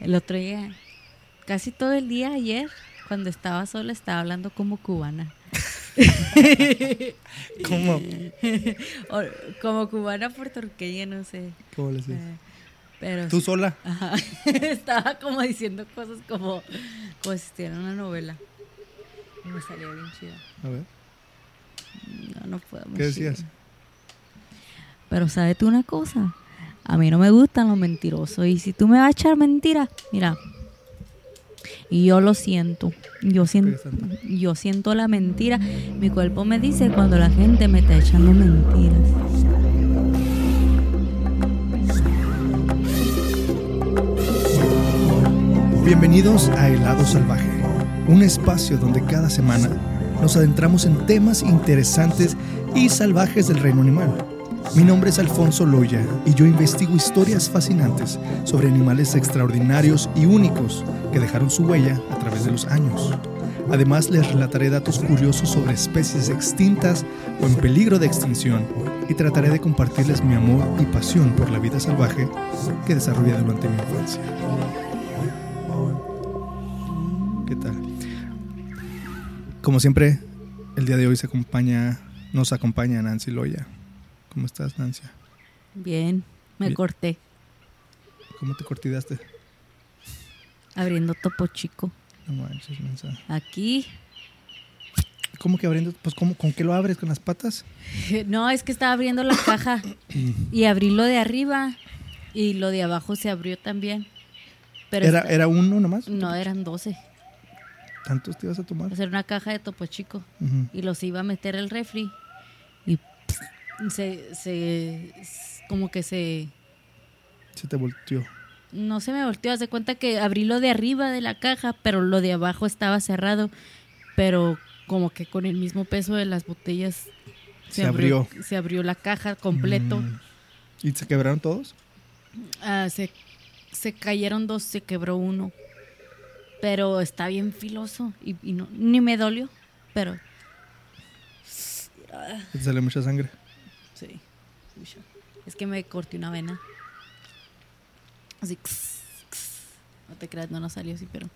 El otro día, casi todo el día ayer, cuando estaba sola, estaba hablando como cubana. ¿Cómo? O- como cubana puertorriqueña, no sé. ¿Cómo le? Eh, pero ¿Tú sola? Ajá. estaba como diciendo cosas como, como si estuviera en una novela. Y me salió bien chida. A ver. No, no puedo. ¿Qué decías? Pero sabes tú una cosa, a mí no me gustan los mentirosos y si tú me vas a echar mentiras, mira, y yo lo siento, yo siento, yo siento la mentira, mi cuerpo me dice cuando la gente me está echando mentiras. Bienvenidos a Helado Salvaje, un espacio donde cada semana nos adentramos en temas interesantes y salvajes del reino animal. Mi nombre es Alfonso Loya y yo investigo historias fascinantes sobre animales extraordinarios y únicos que dejaron su huella a través de los años. Además les relataré datos curiosos sobre especies extintas o en peligro de extinción y trataré de compartirles mi amor y pasión por la vida salvaje que desarrollé durante mi infancia. ¿Qué tal? Como siempre, el día de hoy se acompaña, nos acompaña Nancy Loya. ¿Cómo estás, Nancy? Bien, me Bien. corté ¿Cómo te cortidaste? abriendo topo chico. No manches, Nancy. Aquí, ¿Cómo que abriendo? Pues, ¿cómo, ¿con qué lo abres? ¿Con las patas? no, es que estaba abriendo la caja y abrí lo de arriba y lo de abajo se abrió también. Pero ¿Era, esta- ¿Era uno nomás? no, eran 12. ¿Tantos te ibas a tomar? hacer una caja de topo chico y los iba a meter al refri se, se como que se Se te volteó. no se me volteó, haz de cuenta que abrí lo de arriba de la caja, pero lo de abajo estaba cerrado, pero como que con el mismo peso de las botellas Se abrió. se abrió la caja completo. Mm. ¿Y se quebraron todos? Ah, se, se cayeron dos, se quebró uno. Pero está bien filoso y, y no, ni me dolió, pero Te sale mucha sangre. Sí. Es que me corté una vena. Así. No te creas, no nos salió así, pero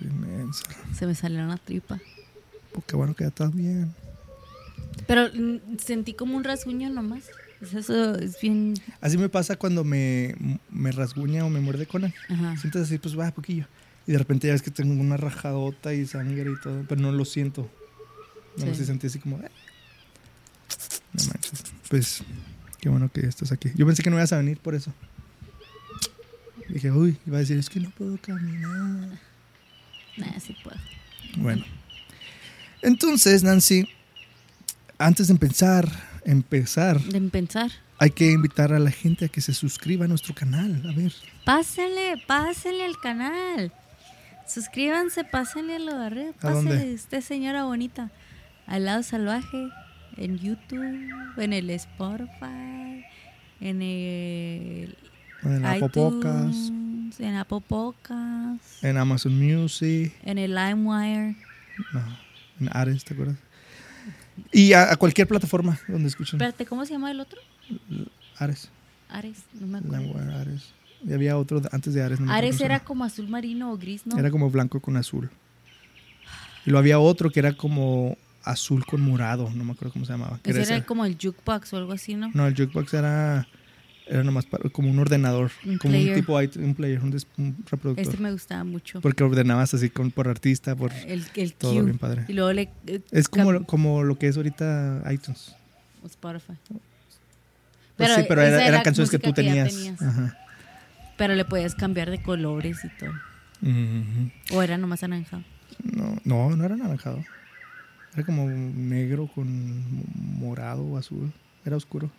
Inmensa. se me salió una tripa. Pues qué bueno que ya estás bien. Pero mm, sentí como un rasguño nomás. Es Eso es bien. Así me pasa cuando me, me rasguña o me muerde Conan. Ajá. Sientes así, pues va, poquillo. Y de repente ya ves que tengo una rajadota y sangre y todo, pero no lo siento. No Sí. sé, sentí así como. "Eh". No manches. Pues, qué bueno que estás aquí. Yo pensé que no ibas a venir por eso. Dije, uy, iba a decir, es que no puedo caminar. Nah, sí puedo. Bueno. Entonces, Nancy, antes de empezar, empezar, De pensar. hay que invitar a la gente a que se suscriba a nuestro canal. A ver. Pásenle, pásenle al canal. Suscríbanse, pásenle a lo de arriba. ¿A dónde? Pásenle, usted señora bonita. Al lado salvaje. En YouTube, en el Spotify, en el En Apple Podcast, iTunes, en Apple en Amazon Music. en el LimeWire. No, en Ares, ¿te acuerdas? Y a, a cualquier plataforma donde escuchen. Espérate, ¿cómo se llama el otro? Ares. Ares, no me acuerdo. Limewire, Ares. Y había otro antes de Ares. No Ares era como azul marino o gris, ¿no? Era como blanco con azul. Y lo había otro que era como azul con morado. No me acuerdo cómo se llamaba. Ese era como el jukebox o algo así, ¿no? No, el jukebox era, era nomás para- como un ordenador. Un como player. un tipo un player, un, un reproductor. Este me gustaba mucho. Porque ordenabas así con, por artista, por El, el todo Q. bien padre. Y luego le... eh, Es como, como lo que es ahorita iTunes. Spotify. Pues sí, pero era- era eran canciones que tú tenías. Ajá. Pero le podías cambiar de colores y todo. O era nomás anaranjado. No, no, no era anaranjado. Era como negro con morado o azul. Era oscuro.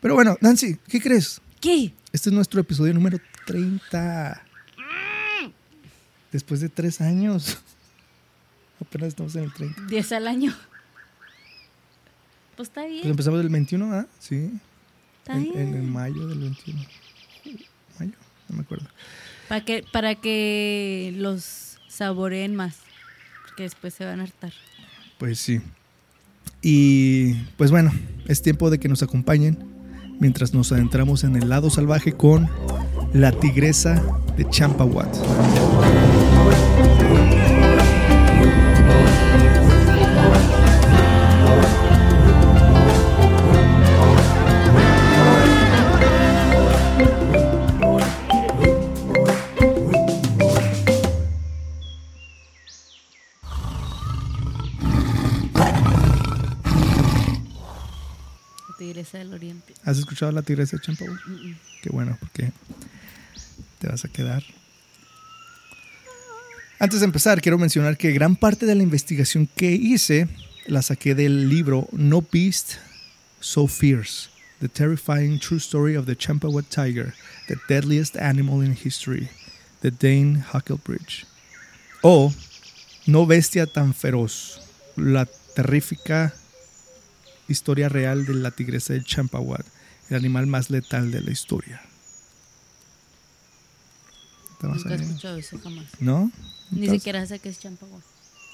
Pero bueno, Nancy, ¿qué crees? ¿Qué? Este es nuestro episodio número 30. Después de tres años. Apenas estamos en el 30. 10 al año. Pues está bien. Pues empezamos el 21, ¿ah? Sí. está En, bien. en, en mayo del 21. ¿Mayo? No me acuerdo. Para que, para que los saboreen más. Después se van a hartar. Pues sí. Y pues bueno, es tiempo de que nos acompañen mientras nos adentramos en el lado salvaje con la tigresa de Champawat. ¿Has escuchado la tigresa de mm. Qué bueno, porque te vas a quedar. Antes de empezar, quiero mencionar que gran parte de la investigación que hice la saqué del libro No Beast So Fierce, The Terrifying True Story of the Champawat Tiger, The Deadliest Animal in History, de Dane Huckelbridge. O No Bestia tan Feroz, la terrífica historia real de la tigresa del Champawat, el animal más letal de la historia. ¿Te vas Nunca he escuchado eso jamás. ¿No? Ni Entonces, siquiera sé que es champagua.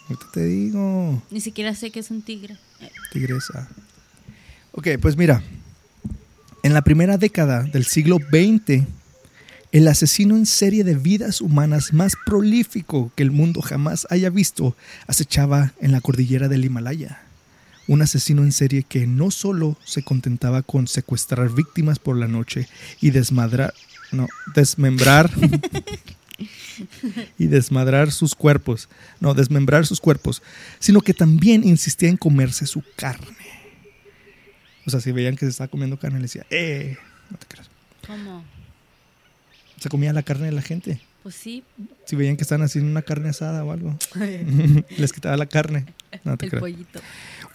ahorita te digo, Ni siquiera sé que es un tigre. Tigresa. Ok, pues mira, en la primera década del siglo XX, el asesino en serie de vidas humanas más prolífico que el mundo jamás haya visto acechaba en la cordillera del Himalaya. Un asesino en serie que no solo se contentaba con secuestrar víctimas por la noche y desmadrar, no, desmembrar y desmadrar sus cuerpos, no, desmembrar sus cuerpos, sino que también insistía en comerse su carne. O sea, si veían que se estaba comiendo carne, le decía, ¡eh! No te creas. ¿Cómo? Se comía la carne de la gente. Pues sí. Si veían que estaban haciendo una carne asada o algo, les quitaba la carne. No te El creas. pollito.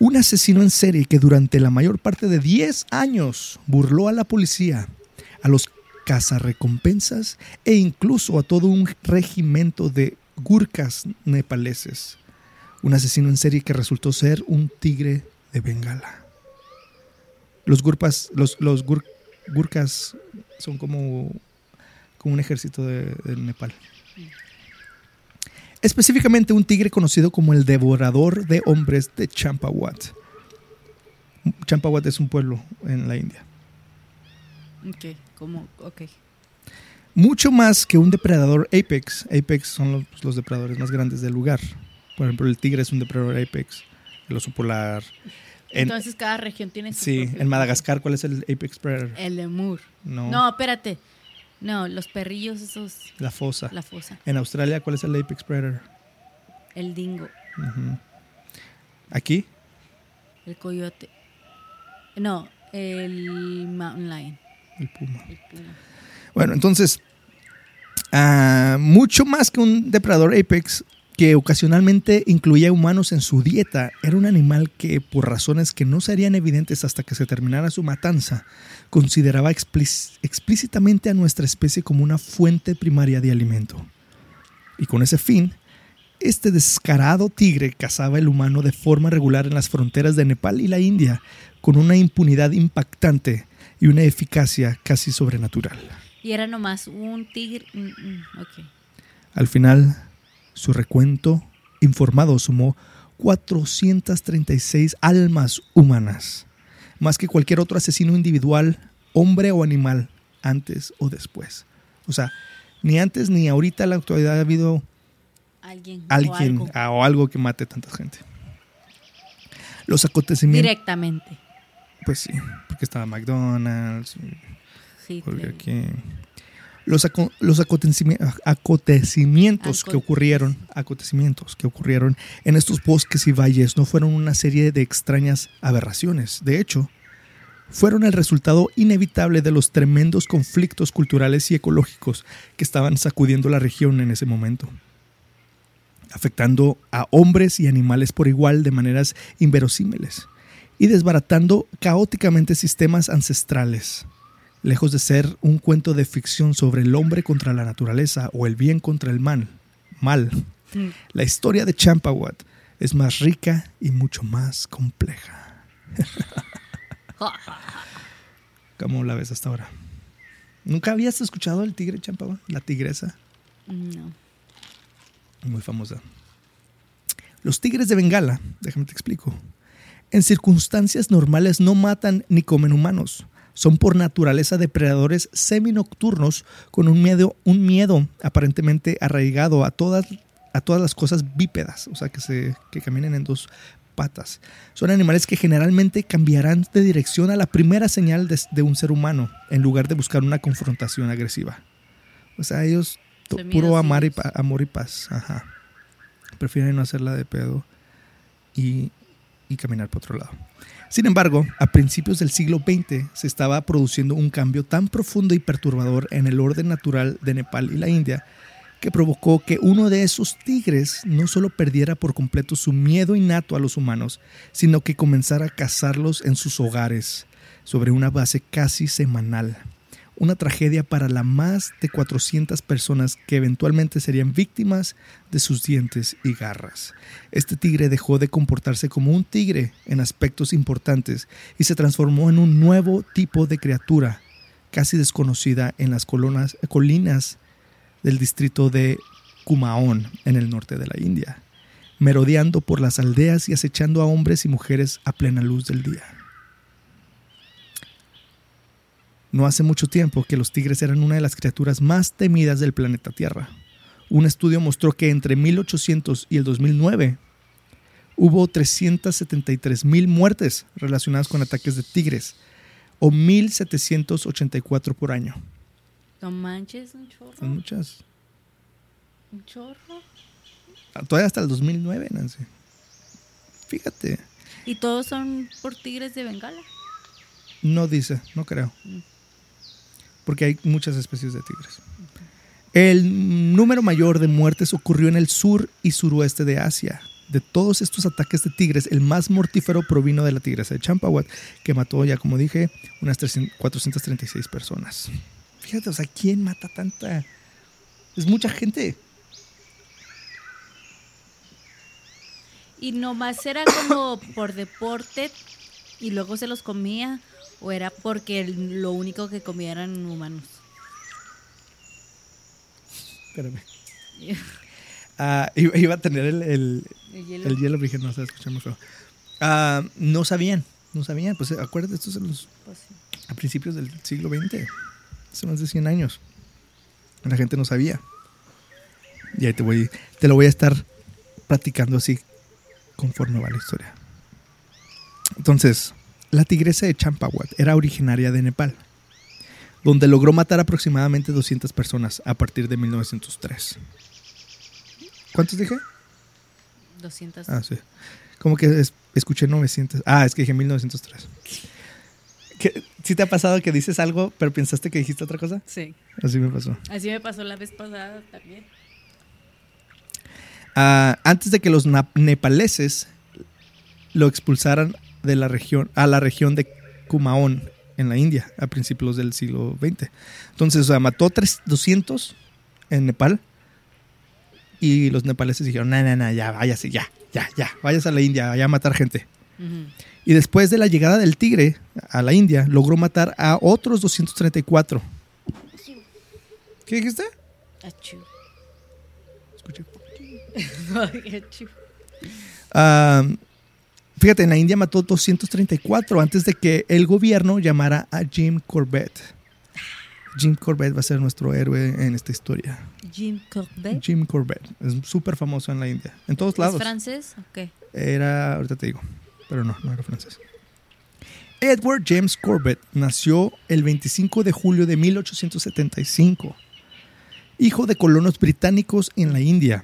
Un asesino en serie que durante la mayor parte de 10 años burló a la policía, a los cazarrecompensas e incluso a todo un regimiento de gurkas nepaleses. Un asesino en serie que resultó ser un tigre de Bengala. Los, gurpas, los, los gur- gurkas son como, como un ejército de, de Nepal. Específicamente un tigre conocido como el devorador de hombres de Champawat. Champawat es un pueblo en la India. Ok, como, ok. Mucho más que un depredador apex. Apex son los, los depredadores más grandes del lugar. Por ejemplo, el tigre es un depredador apex. El oso polar. En, Entonces cada región tiene su sí, en Madagascar, ¿cuál es el apex predator? El lemur. No, No, espérate. No, los perrillos esos, la fosa. la fosa. En Australia, ¿cuál es el apex predator? El dingo. Aquí, el coyote. No, el mountain lion. el puma. El puma. Bueno, entonces, ah, mucho más que un depredador apex que ocasionalmente incluía humanos en su dieta, era un animal que, por razones que no serían evidentes hasta que se terminara su matanza, consideraba explíc- explícitamente a nuestra especie como una fuente primaria de alimento. Y con ese fin, este descarado tigre cazaba el humano de forma regular en las fronteras de Nepal y la India, con una impunidad impactante y una eficacia casi sobrenatural. Y era nomás un tigre. mm, mm. Al final, su recuento informado sumó 436 almas humanas, más que cualquier otro asesino individual, hombre o animal, antes o después. O sea, ni antes ni ahorita en la actualidad ha habido Alguien. o alguien algo. ah, o algo que mate tanta gente. Los acontecimientos, Directamente. pues sí, porque estaba McDonald's, Sí, Burger. King. Los, aco- los acontecimi- acontecimientos que ocurrieron, acontecimientos que ocurrieron en estos bosques y valles no fueron una serie de extrañas aberraciones. De hecho, fueron el resultado inevitable de los tremendos conflictos culturales y ecológicos que estaban sacudiendo la región en ese momento, afectando a hombres y animales por igual de maneras inverosímiles y desbaratando caóticamente sistemas ancestrales. Lejos de ser un cuento de ficción sobre el hombre contra la naturaleza o el bien contra el mal, mal, Mm. la historia de Champawat es más rica y mucho más compleja. ¿Cómo la ves hasta ahora? ¿Nunca habías escuchado el tigre Champawat? La tigresa, No. muy famosa. Los tigres de Bengala, déjame te explico. En circunstancias normales no matan ni comen humanos. Son por naturaleza depredadores seminocturnos con un miedo, un miedo aparentemente arraigado a todas, a todas las cosas bípedas, o sea, que, se, que caminen en dos patas. Son animales que generalmente cambiarán de dirección a la primera señal de, de un ser humano en lugar de buscar una confrontación agresiva. O sea, ellos puro amar y, amor y paz. Ajá. Prefieren no hacerla de pedo y, y caminar por otro lado. Sin embargo, a principios del siglo XX se estaba produciendo un cambio tan profundo y perturbador en el orden natural de Nepal y la India que provocó que uno de esos tigres no solo perdiera por completo su miedo innato a los humanos, sino que comenzara a cazarlos en sus hogares sobre una base casi semanal. Una tragedia para las más de 400 personas que eventualmente serían víctimas de sus dientes y garras. Este tigre dejó de comportarse como un tigre en aspectos importantes y se transformó en un nuevo tipo de criatura, casi desconocida en las colinas del distrito de Kumaon, en el norte de la India, merodeando por las aldeas y acechando a hombres y mujeres a plena luz del día. No hace mucho tiempo que los tigres eran una de las criaturas más temidas del planeta Tierra. Un estudio mostró que entre 1800 y el 2009 hubo 373 mil muertes relacionadas con ataques de tigres, o 1784 por año. No manches, un chorro. Son muchas. Un chorro. Todavía hasta el 2009, Nancy. Fíjate. Y todos son por tigres de Bengala. No dice, no creo. Porque hay muchas especies de tigres. El número mayor de muertes ocurrió en el sur y suroeste de Asia. De todos estos ataques de tigres, el más mortífero provino de la tigresa de Champawat, que mató, ya como dije, unas 300 436 personas. Fíjate, o sea, ¿quién mata tanta? Es mucha gente. Y nomás era como por deporte y luego se los comía. O era porque lo único que comía eran humanos. Espérame. Ah, iba, a tener el, el, El hielo. el hielo, dije, no se escucha muy feo. Ah, no sabían, no sabían. Pues acuérdate, esto es en los Pues sí. a principios del siglo XX, hace más de 100 años. La gente no sabía. Y ahí te voy, te lo voy a estar platicando así conforme va la historia. Entonces, la tigresa de Champawat era originaria de Nepal, donde logró matar aproximadamente 200 personas a partir de 1903. ¿Cuántos dije? 200. Ah, sí. Como que es- escuché 900. Ah, es que dije 1903. ¿Qué- ¿Sí te ha pasado que dices algo, pero pensaste que dijiste otra cosa? Sí. Así me pasó. Así me pasó la vez pasada también. Ah, antes de que los nepaleses lo expulsaran de la región, a la región de Kumaon, en la India, a principios del siglo XX. Entonces, o sea, mató tres- 200 en Nepal y los nepaleses dijeron, no, no, no, ya, váyase, ya, ya, ya, váyase a la India, allá a matar gente. Y después de la llegada del tigre a la India, logró matar a otros 234. ¿Qué dijiste? Achú. Escuché. Achú. Ah, fíjate, en la India mató 234 antes de que el gobierno llamara a Jim Corbett. Jim Corbett va a ser nuestro héroe en esta historia. Jim Corbett. Jim Corbett es súper famoso en la India, en todos ¿Es lados. francés o qué? Era, ahorita te digo, pero no, no era francés. Edward James Corbett nació el 25 de julio de 1875, hijo de colonos británicos en la India.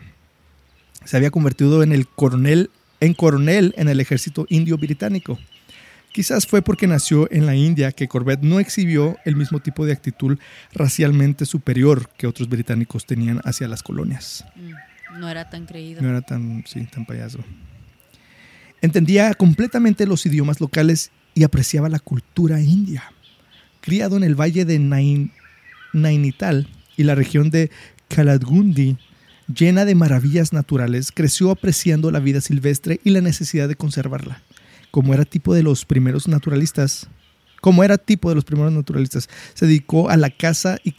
Se había convertido en el coronel, en coronel en el ejército indio británico. Quizás fue porque nació en la India que Corbett no exhibió el mismo tipo de actitud racialmente superior que otros británicos tenían hacia las colonias. Mm, No era tan creído. No era tan, sí, tan payaso. Entendía completamente los idiomas locales y apreciaba la cultura india. Criado en el valle de Nain- Nainital y la región de Kaladgundi, llena de maravillas naturales, creció apreciando la vida silvestre y la necesidad de conservarla. Como era tipo de los primeros naturalistas, como era tipo de los primeros naturalistas, se dedicó a la caza y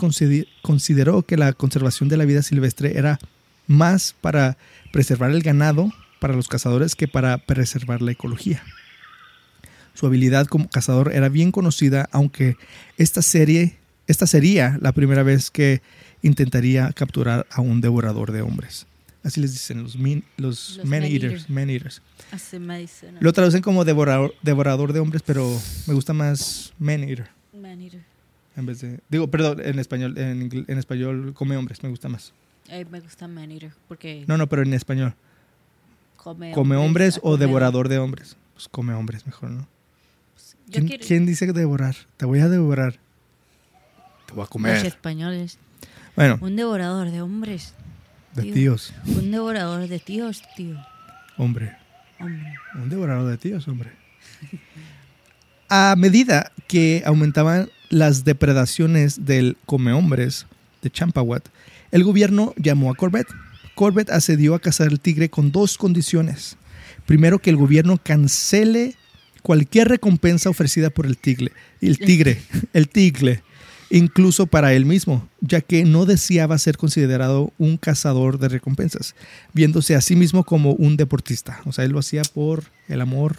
consideró que la conservación de la vida silvestre era más para preservar el ganado para los cazadores que para preservar la ecología. Su habilidad como cazador era bien conocida, aunque esta serie, esta sería la primera vez que intentaría capturar a un devorador de hombres. Así les dicen los, min- los, Los man man eaters, eaters. man eaters. Así me dicen. Lo traducen como devorador, devorador de hombres, pero me gusta más man eater Man eater. en vez de digo, perdón, en español en, español come hombres, me gusta más. Ay, me gusta man eater porque No, no, pero en español. come, ¿Come hombres o devorador de hombres? Pues come hombres mejor, ¿no? Yo ¿Quién, quiero quién dice devorar? Te voy a devorar. Te voy a los comer. españoles. Bueno, Un devorador de hombres. de tío. tíos, Un devorador de tíos, tío. hombre. Hombre. Un devorador de tíos, hombre. A medida que aumentaban las depredaciones del comehombres de Champawat, el gobierno llamó a Corbett. Corbett accedió a cazar el tigre con dos condiciones. Primero, que el gobierno cancele cualquier recompensa ofrecida por el tigre, el tigre, el tigre, incluso para él mismo, ya que no deseaba ser considerado un cazador de recompensas, viéndose a sí mismo como un deportista. O sea, él lo hacía por el amor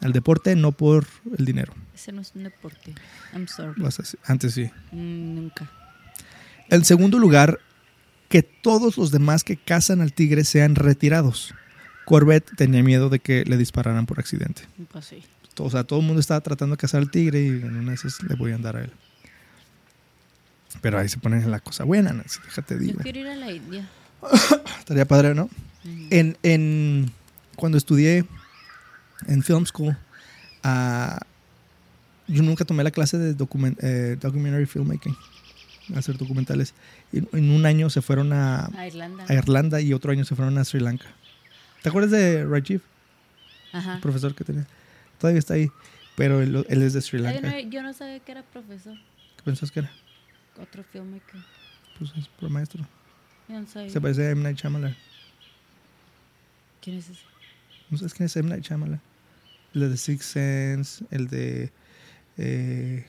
al deporte, no por el dinero. Ese no es un deporte. I'm sorry. Antes sí. Mm, Nunca. En segundo lugar, que todos los demás que cazan al tigre sean retirados. Corbett tenía miedo de que le dispararan por accidente. Pues sí. O sea, todo el mundo estaba tratando de cazar al tigre y en una de esas le voy a andar a él. Pero ahí se pone la cosa buena, Nancy, déjate Yo digo. quiero ir a la India. Estaría padre, ¿no? En, en- cuando estudié en film school, ah, yo nunca tomé la clase de document- eh, documentary filmmaking, hacer documentales. Y en un año se fueron a, A Irlanda. a Irlanda y otro año se fueron a Sri Lanka. ¿Te acuerdas de Rajiv, Ajá. el profesor que tenía? Todavía está ahí, pero él, él es de Sri Ay, Lanka. no, yo no sabía que era profesor. ¿Qué pensás que era? Otro filmmaker. Pues es pro maestro. Yo no sabía. Se parece a M. Night Shyamalan. ¿Quién es ese? ¿No sabes quién es M. Night Shyamalan? El de Sixth Sense, el de... eh,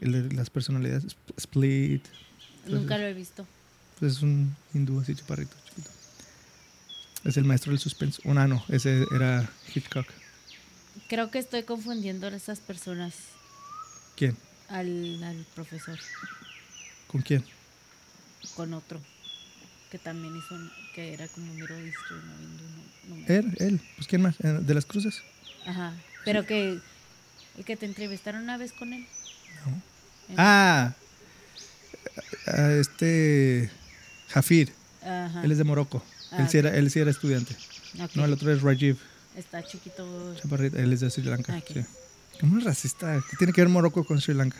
el de las personalidades, Sp- Split. Nunca lo he visto. Pues es un hindú así chaparrito, chiquito. Es el maestro del suspenso. Oh, no, no, ese era Hitchcock. Creo que estoy confundiendo a esas personas ¿Quién? al, al profesor ¿Con quién? con otro que también hizo que era como Middle Eastern o hindú, no, no Él, él. Pues ¿quién más? Eh, ¿De las cruces? Ajá. Pero que el que te entrevistaron una vez con él. No. Eh, Ah, a este Jafir. Ajá. Él es de Morocco. Ah, él, sí era, él sí era estudiante. No, el otro es Rajiv. Está chiquito. Chaparrito. Él es de Sri Lanka. Ah, ok. sí. ¿Cómo es racista? ¿Qué tiene que ver Morocco con Sri Lanka?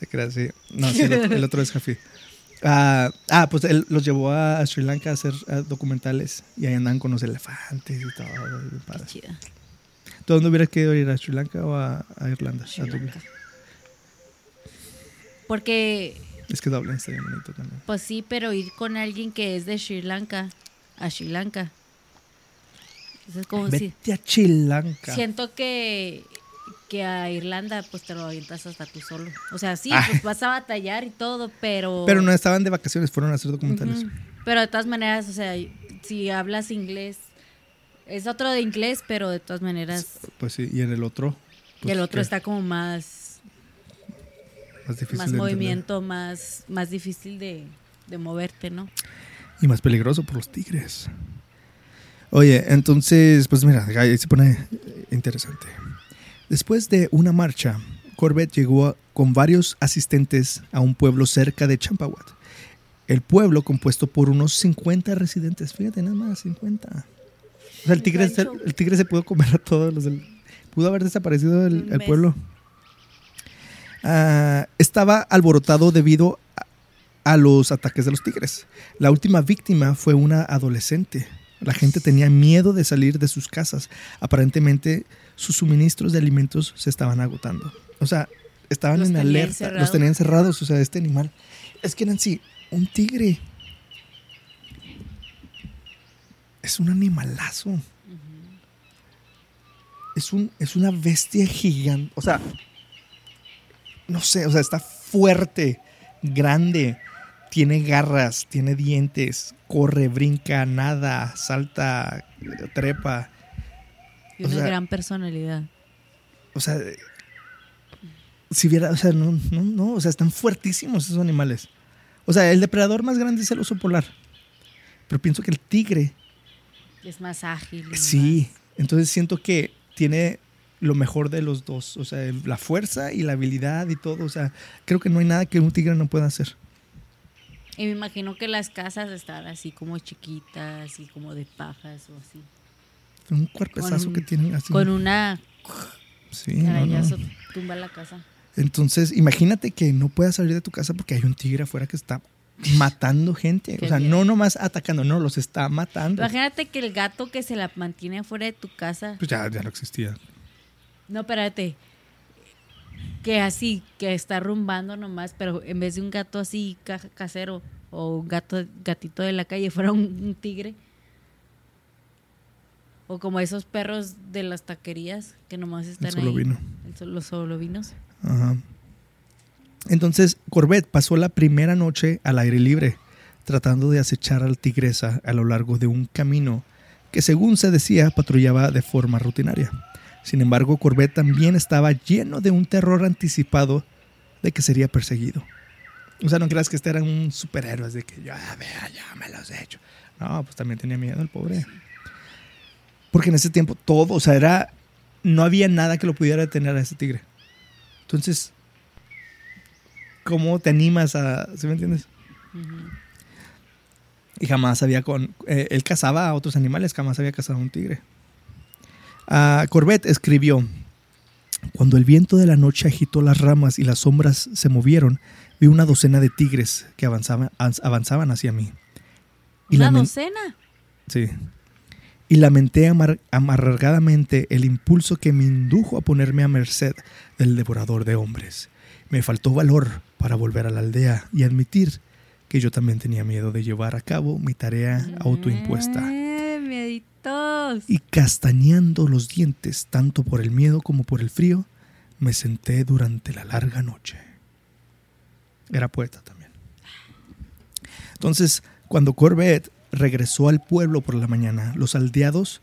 Te creas, sí. No, sí, el, otro- el otro es Jafir. Ah, ah, pues él los llevó a, Sri Lanka a hacer documentales y ahí andan con los elefantes y todo. Qué. ¿Tú dónde hubieras querido ir? ¿A Sri Lanka o a, a Irlanda? Sri A Dublín. Porque, Es que Dublín está bien bonito también. pues sí, pero ir con alguien que es de Sri Lanka a Sri Lanka. Eso es como si. Vete a Sri Lanka. Siento que, que a Irlanda, pues te lo avientas hasta tú solo. O sea, sí, Ay. pues vas a batallar y todo, pero. Pero no estaban de vacaciones, fueron a hacer documentales. Pero de todas maneras, o sea, si hablas inglés, es otro de inglés, pero de todas maneras. Pues sí, y en el otro. y pues, el otro ¿qué? está como más, más difícil más de entender. movimiento, más, más difícil de, de moverte, ¿no? Y más peligroso por los tigres. Oye, entonces, pues mira, ahí se pone interesante. Después de una marcha, Corbett llegó a- con varios asistentes a un pueblo cerca de Champawat. El pueblo compuesto por unos 50 residentes. Fíjate, nada más, 50. O sea, el tigre, se, rancho. el tigre se pudo comer a todos los del... Pudo haber desaparecido el, pueblo. Ah, estaba alborotado debido a, a los ataques de los tigres. La última víctima fue una adolescente. La gente tenía miedo de salir de sus casas. Aparentemente, sus suministros de alimentos se estaban agotando. O sea, estaban Los en alerta. Los tenían encerrados. O sea, este animal. Es que Nancy, un tigre es un animalazo. Es, un, es una bestia gigante. O sea, no sé, o sea, está fuerte, grande, tiene garras, tiene dientes, corre, brinca, nada, salta, trepa. Y una gran personalidad. O sea, si viera, o sea, no, no, no, o sea, están fuertísimos esos animales. O sea, el depredador más grande es el oso polar. Pero pienso que el tigre. Es más ágil. Sí. Entonces siento que tiene lo mejor de los dos. O sea, la fuerza y la habilidad y todo. O sea, creo que no hay nada que un tigre no pueda hacer. Y me imagino que las casas están así como chiquitas y como de pajas o así. Un cuerpezazo que tienen así. Con una. Sí, no, tumba la casa. Entonces, imagínate que no puedas salir de tu casa porque hay un tigre afuera que está matando gente. o sea, no nomás atacando, no, los está matando. Imagínate que el gato que se la mantiene afuera de tu casa. Pues ya, ya no existía. No, espérate. Que así, que está rumbando nomás, pero en vez de un gato así casero o un gato, gatito de la calle, fuera un, tigre. O como esos perros de las taquerías que nomás están el solo ahí. Vino. los solo vinos. Ajá. Entonces, Corbett pasó la primera noche al aire libre, tratando de acechar al tigresa a lo largo de un camino que, según se decía, patrullaba de forma rutinaria. Sin embargo, Corbett también estaba lleno de un terror anticipado de que sería perseguido. O sea, no creas que este era un superhéroe, de que ya, vea, ya me los he hecho. No, pues también tenía miedo el pobre. Porque en ese tiempo todo, o sea, era. No había nada que lo pudiera detener a ese tigre. Entonces, ¿cómo te animas a. ¿Sí me entiendes? Y jamás había con. Eh, él cazaba a otros animales, jamás había cazado a un tigre. Uh, Corbett escribió: Cuando el viento de la noche agitó las ramas y las sombras se movieron, vi una docena de tigres que avanzaban, avanzaban hacia mí. Y ¿Una docena? Sí. Y lamenté amargadamente el impulso que me indujo a ponerme a merced del devorador de hombres. Me faltó valor para volver a la aldea y admitir que yo también tenía miedo de llevar a cabo mi tarea autoimpuesta. Eh, y castañando los dientes, tanto por el miedo como por el frío, me senté durante la larga noche. Era poeta también. Entonces, cuando Corbett regresó al pueblo por la mañana, los aldeados,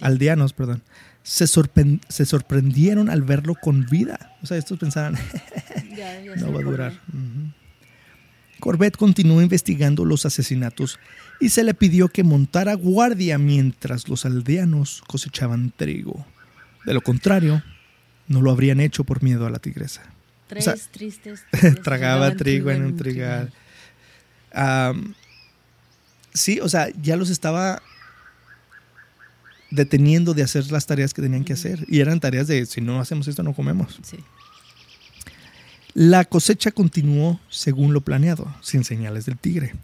aldeanos, perdón, se, sorprendieron al verlo con vida. O sea, estos pensaban, no va a durar. Corbett continuó investigando los asesinatos y se le pidió que montara guardia mientras los aldeanos cosechaban trigo. De lo contrario, no lo habrían hecho por miedo a la tigresa. Tres tristes. tragaba trigo en un trigal. Sí, o sea, ya los estaba deteniendo de hacer las tareas que tenían que hacer. Y eran tareas de, si no hacemos esto, no comemos. La cosecha continuó según lo planeado, sin señales del tigre.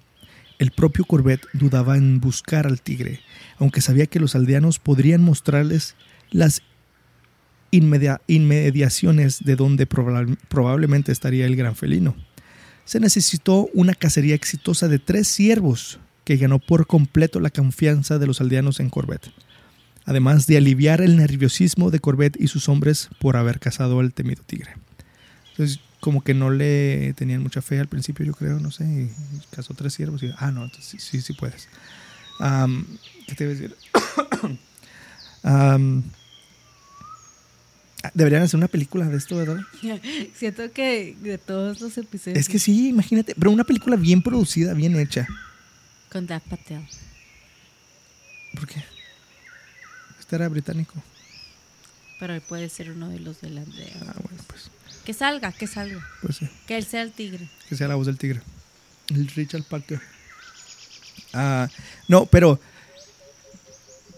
El propio Corbett dudaba en buscar al tigre, aunque sabía que los aldeanos podrían mostrarles las inmediaciones de donde probablemente estaría el gran felino. Se necesitó una cacería exitosa de tres ciervos que ganó por completo la confianza de los aldeanos en Corbett además de aliviar el nerviosismo de Corbett y sus hombres por haber cazado al temido tigre. Entonces, como que no le tenían mucha fe al principio, yo creo, no sé, y cazó tres ciervos y, ah, no, entonces sí, sí, puedes. ¿Qué te iba a decir? deberían hacer una película de esto, ¿verdad? Siento que de todos los episodios. Es que sí, imagínate, pero una película bien producida, bien hecha. Con Dave Patel. ¿Por qué? era británico. Pero él puede ser uno de los de la Ah, bueno, pues. Que salga, que salga. Pues sí. Que él sea el tigre. Que sea la voz del tigre. El Richard Parker. Ah, no, pero.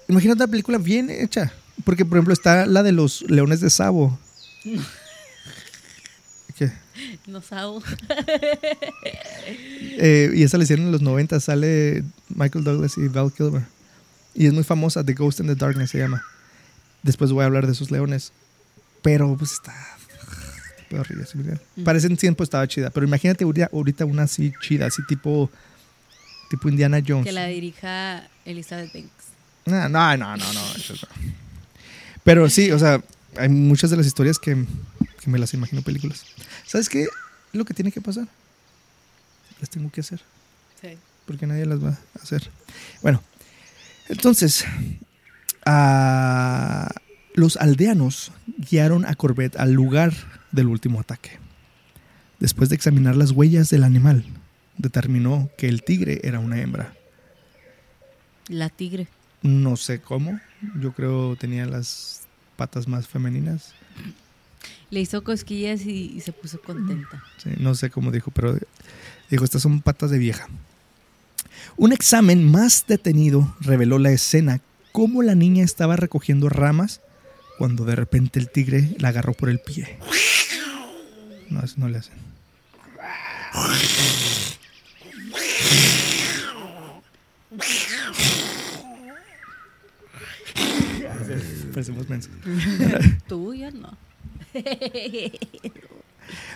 Imagínate una película bien hecha. Porque, por ejemplo, está la de los leones de Sabo. ¿Qué? No Sabo. eh, y esa la hicieron en los 90. Sale Michael Douglas y Val Kilmer. Y es muy famosa, The Ghost in the Darkness se llama. Después voy a hablar de esos leones. Pero pues está... horrible. Parece en tiempo estaba chida. Pero imagínate ahorita una así chida, así tipo... Tipo Indiana Jones. Que la dirija Elizabeth Banks. No, no, no, no, no. Pero sí, o sea, hay muchas de las historias que, que me las imagino películas. ¿Sabes qué? Lo que tiene que pasar. Las tengo que hacer. Sí. Porque nadie las va a hacer. Bueno, entonces, ah, los aldeanos guiaron a Corbett al lugar del último ataque. Después de examinar las huellas del animal, determinó que el tigre era una hembra. La tigre. No sé cómo, yo creo tenía las patas más femeninas. Le hizo cosquillas y, y se puso contenta. Sí, no sé cómo dijo, pero dijo, estas son patas de vieja. Un examen más detenido reveló la escena cómo la niña estaba recogiendo ramas cuando de repente el tigre la agarró por el pie. No, eso no le hacen. Parecemos mensos. Tú ya no.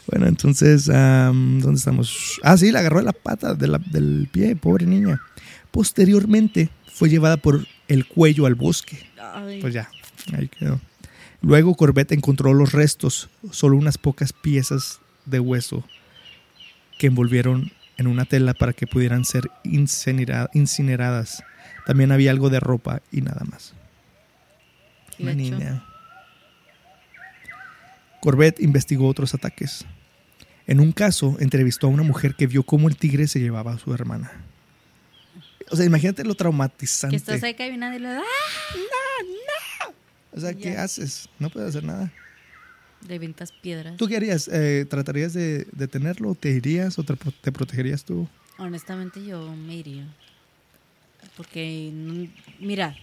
Bueno, entonces, ¿dónde estamos? Ah, sí, la agarró de la pata de la- del pie, pobre niña. Posteriormente fue llevada por el cuello al bosque. Ay, Pues ya, ahí quedó. Luego Corbett encontró los restos, solo unas pocas piezas de hueso que envolvieron en una tela para que pudieran ser incinera- incineradas. También había algo de ropa y nada más. Una niña. Corbett investigó otros ataques. En un caso, entrevistó a una mujer que vio cómo el tigre se llevaba a su hermana. O sea, imagínate lo traumatizante. Que estás acá y nadie le da. O sea, ¿qué Ya. haces? No puedes hacer nada. De ventas piedras. ¿Tú qué harías? Eh, ¿Tratarías de detenerlo? ¿Te irías o te, te protegerías tú? Honestamente yo me iría. Porque, no- mira,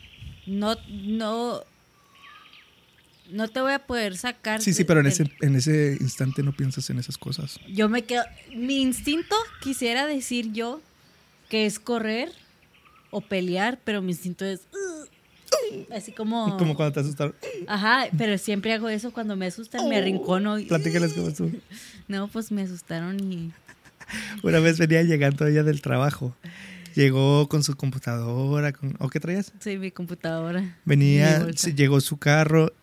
no, no, no te voy a poder sacar. Sí, sí, pero en ese, en ese instante no piensas en esas cosas. Yo me quedo. Mi instinto quisiera decir yo que es correr o pelear, pero mi instinto es. "Ugh", así como. Como cuando te asustaron. Ajá, pero siempre hago eso cuando me asustan, me arrincono y. Platícales cómo estuvo. No, pues me asustaron y. Una vez venía llegando ella del trabajo. Llegó con su computadora. Con, ¿O qué traías? Sí, mi computadora. Venía, llegó su carro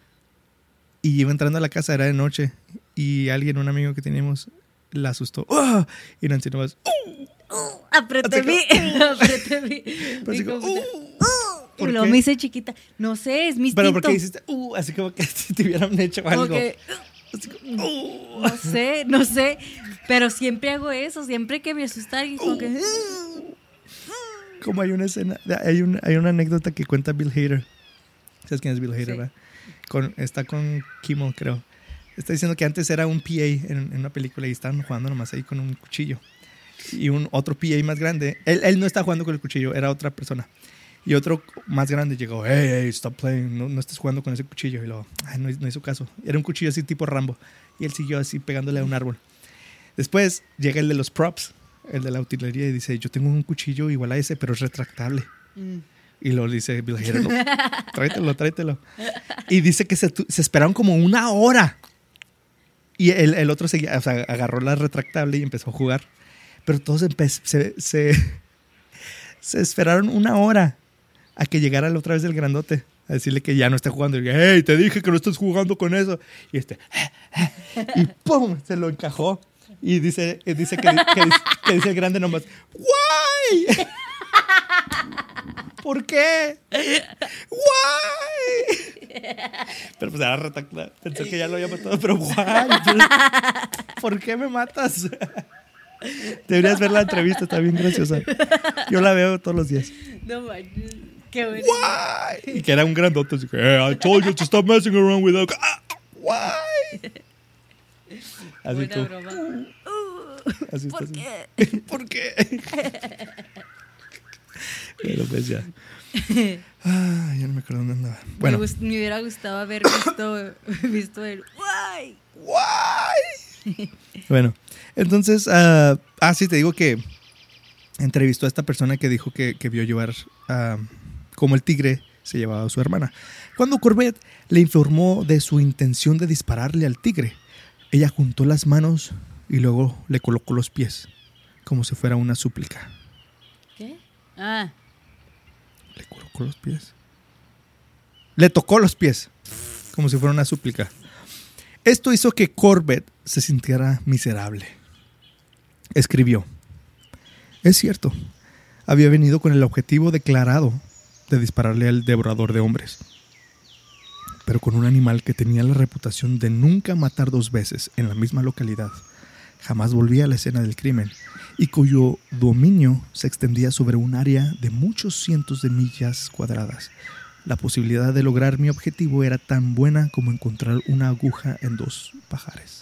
y iba entrando a la casa, era de noche. Y alguien, un amigo que teníamos, la asustó. ¡Ah! Y Nancy nomás. ¡uh! Apreté Así mi. Apreté mi. Pero mi así como. ¡uh! Y ¿Por luego me hice chiquita. No sé, es mi instinto. Pero porque hiciste, uh, así como que si te hubieran hecho algo. que, Así como, uh. no sé, no sé. Pero siempre hago eso. Siempre que me asustan y como que. Como hay una escena, hay, un- hay una anécdota que cuenta Bill Hader. ¿Sabes quién es Bill Hader, Sí. verdad? Con, está con Kimmel, creo. Está diciendo que antes era un PA en, en una película y estaban jugando nomás ahí con un cuchillo. Y un otro PA más grande. Él, él no está jugando con el cuchillo, era otra persona. Y otro más grande llegó, hey, hey, stop playing, no, no estés jugando con ese cuchillo. Y luego, ay, no, no hizo caso. Era un cuchillo así tipo Rambo. Y él siguió así pegándole a un árbol. Después llega el de los props, el de la utilería, y dice, yo tengo un cuchillo igual a ese, pero es retractable. Mm. Y lo dice Bill Hader, "No, tráetelo, tráetelo. Y dice que se, se esperaron como una hora. Y el, el otro seguía, o sea, agarró la retractable y empezó a jugar. Pero todos se, se, se esperaron una hora a que llegara la otra vez el grandote. A decirle que ya no está jugando. Y, hey, te dije que no estés jugando con eso. Y este, y ¡pum! Se lo encajó. Y dice, dice que, que dice, que dice el grande nomás, ¡Why! ¿Por qué? ¡Why! Pero pues era retacta. Pensó que ya lo había matado, pero ¡why! ¿Por qué me matas? Deberías ver la entrevista, está bien graciosa. Yo la veo todos los días. No manches. Qué bueno. ¡Why! Y que era un grandote, así que, hey, I told you to stop messing around with that. Ah, ¡Why! Así Buena tú. broma. Así ¿Por estás. qué? ¿Por qué? Pero pues ya. Ah, ya no me acuerdo dónde andaba. Bueno, Me, me hubiera gustado haber visto, visto el. ¡Guay! Why? bueno, entonces, ah, ah, sí, te digo que entrevistó a esta persona que dijo que, que vio llevar ah, como el tigre se llevaba a su hermana. Cuando Corbett le informó de su intención de dispararle al tigre, ella juntó las manos y luego le colocó los pies, como si fuera una súplica. ¿Qué? Ah, Los pies. Le tocó los pies, como si fuera una súplica. Esto hizo que Corbett se sintiera miserable. Escribió, es cierto, había venido con el objetivo declarado de dispararle al devorador de hombres. pero con un animal que tenía la reputación de nunca matar dos veces en la misma localidad. Jamás volvía a la escena del crimen y cuyo dominio se extendía sobre un área de muchos cientos de millas cuadradas. La posibilidad de lograr mi objetivo era tan buena como encontrar una aguja en dos pajares.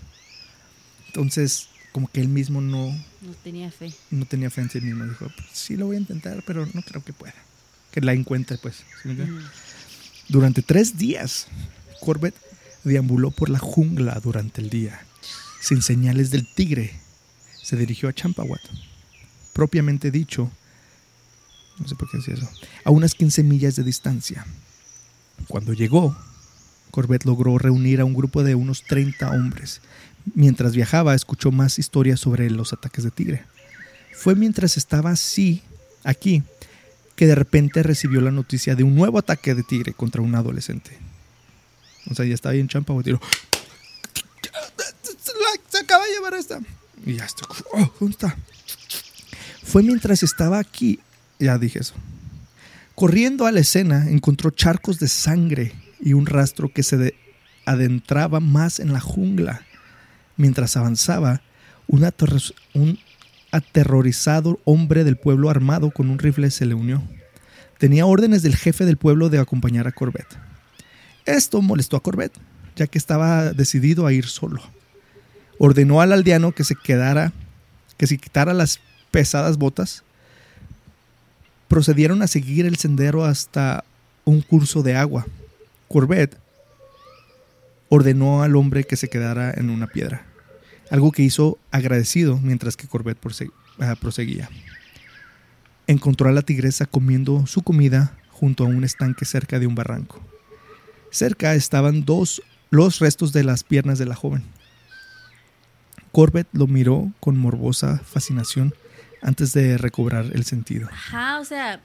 Entonces, como que él mismo no, No tenía fe. no tenía fe en sí mismo. Dijo, "Pues, sí lo voy a intentar, pero no creo que pueda. Que la encuentre, pues. Mm. Durante tres días, Corbett deambuló por la jungla durante el día, sin señales del tigre. Se dirigió a Champawat, propiamente dicho, no sé por qué decía eso, a unas 15 millas de distancia. Cuando llegó, Corbett logró reunir a un grupo de unos 30 hombres. Mientras viajaba, escuchó más historias sobre los ataques de tigre. Fue mientras estaba así, aquí, que de repente recibió la noticia de un nuevo ataque de tigre contra un adolescente. O sea, ya estaba ahí en Champa, tiró. Se acaba de llevar esta. Y ya. Oh, ¿Dónde está? Fue mientras estaba aquí. Ya dije eso. Corriendo a la escena, encontró charcos de sangre y un rastro que se de- adentraba más en la jungla. Mientras avanzaba, un, un aterrorizado hombre del pueblo armado con un rifle se le unió. Tenía órdenes del jefe del pueblo de acompañar a Corbett. Esto molestó a Corbett, ya que estaba decidido a ir solo. Ordenó al aldeano que se quedara, que se quitara las pesadas botas. Procedieron a seguir el sendero hasta un curso de agua. Corbett ordenó al hombre que se quedara en una piedra, algo que hizo agradecido mientras que Corbett ah, proseguía. Encontró a la tigresa comiendo su comida junto a un estanque cerca de un barranco. Cerca estaban dos los restos de las piernas de la joven. Corbett lo miró con morbosa fascinación antes de recobrar el sentido. Ajá, o sea,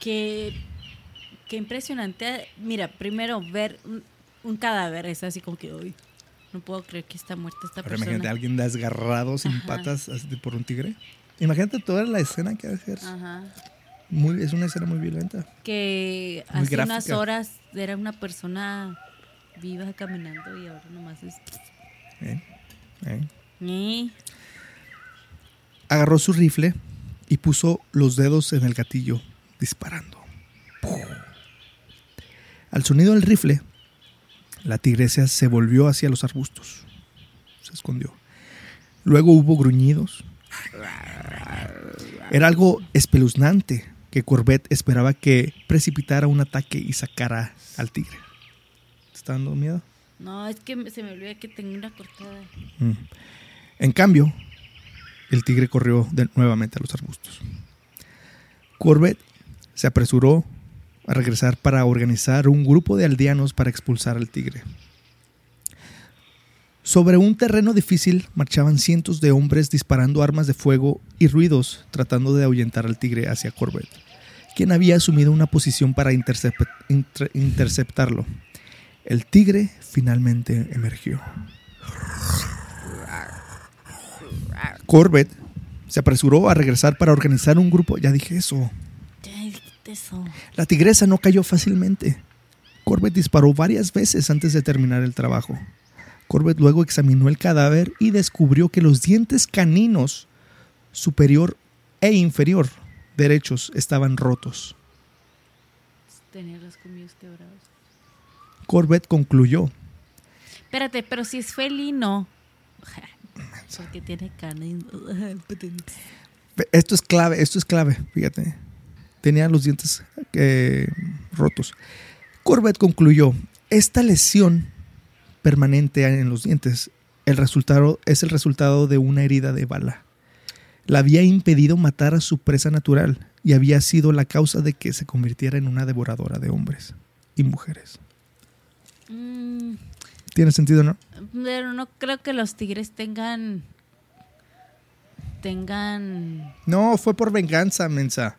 que qué impresionante. Mira, primero ver un, un cadáver es así como que hoy no puedo creer que está muerta esta imagínate persona. a alguien desgarrado sin Ajá. patas por un tigre. Imagínate toda la escena que va a ser. Ajá. Muy, es una escena muy violenta. Que Muy hace unas gráfica. horas era una persona viva caminando y ahora nomás es. ¿Eh? Agarró su rifle y puso los dedos en el gatillo, disparando. ¡Pum! Al sonido del rifle, la tigresa se volvió hacia los arbustos. Se escondió. Luego hubo gruñidos. Era algo espeluznante que Corbett esperaba que precipitara un ataque y sacara al tigre. ¿Te está dando miedo? No, es que se me olvida que tengo una cortada. Mm. En cambio, el tigre corrió nuevamente a los arbustos. Corbett se apresuró a regresar para organizar un grupo de aldeanos para expulsar al tigre. Sobre un terreno difícil marchaban cientos de hombres disparando armas de fuego y ruidos tratando de ahuyentar al tigre hacia Corbett, quien había asumido una posición para intercep- inter- interceptarlo. El tigre finalmente emergió. Corbett se apresuró a regresar para organizar un grupo. Ya dije eso. Ya dijiste eso. La tigresa no cayó fácilmente. Corbett disparó varias veces antes de terminar el trabajo. Corbett luego examinó el cadáver y descubrió que los dientes caninos superior e inferior derechos estaban rotos. Tenía los quebrados. Corbett concluyó. Espérate, pero si es felino. Porque tiene carne. Esto es clave, esto es clave, fíjate. Tenía los dientes eh, rotos. Corbett concluyó, esta lesión permanente en los dientes el resultado, es el resultado de una herida de bala. La había impedido matar a su presa natural y había sido la causa de que se convirtiera en una devoradora de hombres y mujeres. Mm, ¿Tiene sentido, no? pero no creo que los tigres tengan. Tengan. No, fue por venganza, mensa.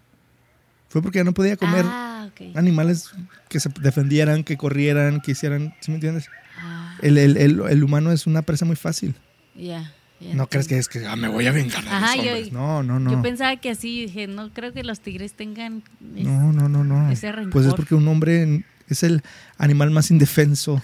Fue porque ya no podía comer Ah, animales que se defendieran, que corrieran, que hicieran, ¿sí me entiendes? Ah, El, el- el- el humano es una presa muy fácil. ya. ya No crees que es que ah, me voy a vengar Ajá, los yo-. No, no, no. Yo pensaba que así, dije, no creo que los tigres tengan. es- No, no, no, no. ese rencor. Pues es porque un hombre Es el animal más indefenso.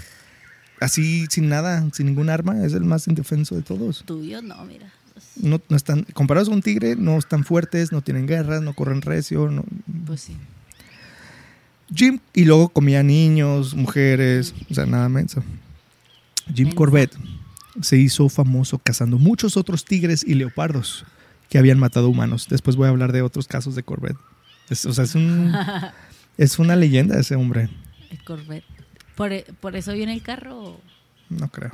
Así, sin nada, sin ningún arma, es el más indefenso de todos. Tuyo no, mira. No, no están, comparados a un tigre, no están fuertes, no tienen guerras, no corren recio. No. Pues sí. Jim, y luego comía niños, mujeres, o sea, nada menso. Jim. Corbett se hizo famoso cazando muchos otros tigres y leopardos que habían matado humanos. Después voy a hablar de otros casos de Corbett. Es- o sea, es, un, es una leyenda ese hombre. El Corvette. Por, e- por eso viene el carro. No creo.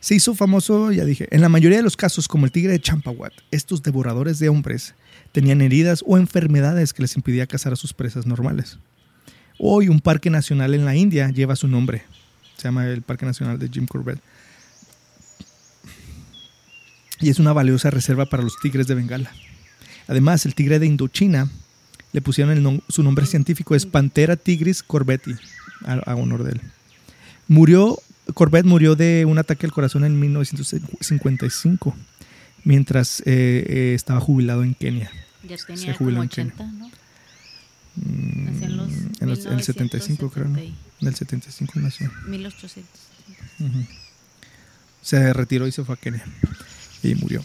Se hizo famoso, ya dije, en la mayoría de los casos como el tigre de Champawat. Estos devoradores de hombres tenían heridas o enfermedades que les impidía cazar a sus presas normales. Hoy un parque nacional en la India lleva su nombre. Se llama el Parque Nacional de Jim Corbett. Y es una valiosa reserva para los tigres de Bengala. Además, el tigre de Indochina le pusieron el nom- su nombre científico es Pantera tigris corbetti, a, a honor de él. Murió, Corbett murió de un ataque al corazón en 1955, mientras eh, eh, estaba jubilado en Kenia. Ya Se tenía jubiló como en Kenia. 80, ¿no? Mm, en los en los- en el 75 creo, ¿no? 1970 En el 75 nació. y 1870. Ujú. Se retiró y se fue a Kenia. Y murió.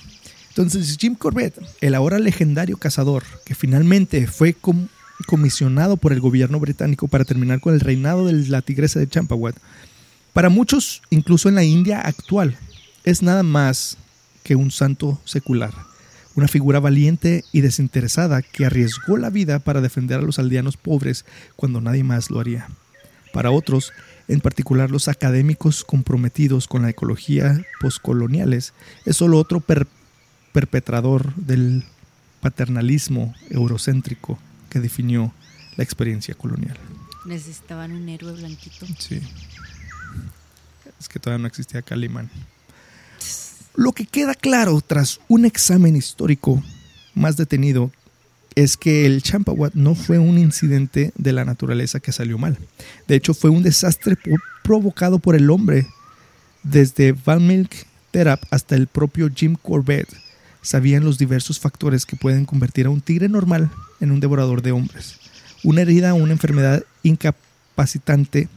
Entonces, Jim Corbett, el ahora legendario cazador, que finalmente fue com- comisionado por el gobierno británico para terminar con el reinado de la tigresa de Champawat, para muchos, incluso en la India actual, es nada más que un santo secular. Una figura valiente y desinteresada que arriesgó la vida para defender a los aldeanos pobres cuando nadie más lo haría. Para otros, en particular los académicos comprometidos con la ecología postcoloniales, es solo otro per- perpetrador del paternalismo eurocéntrico que definió la experiencia colonial. Necesitaban un héroe blanquito. Sí. Es que todavía no existía Calimán. Lo que queda claro tras un examen histórico más detenido es que el Champawat no fue un incidente de la naturaleza que salió mal. De hecho, fue un desastre provocado por el hombre. Desde Van Milk Terap hasta el propio Jim Corbett sabían los diversos factores que pueden convertir a un tigre normal en un devorador de hombres. Una herida o una enfermedad incapacitante,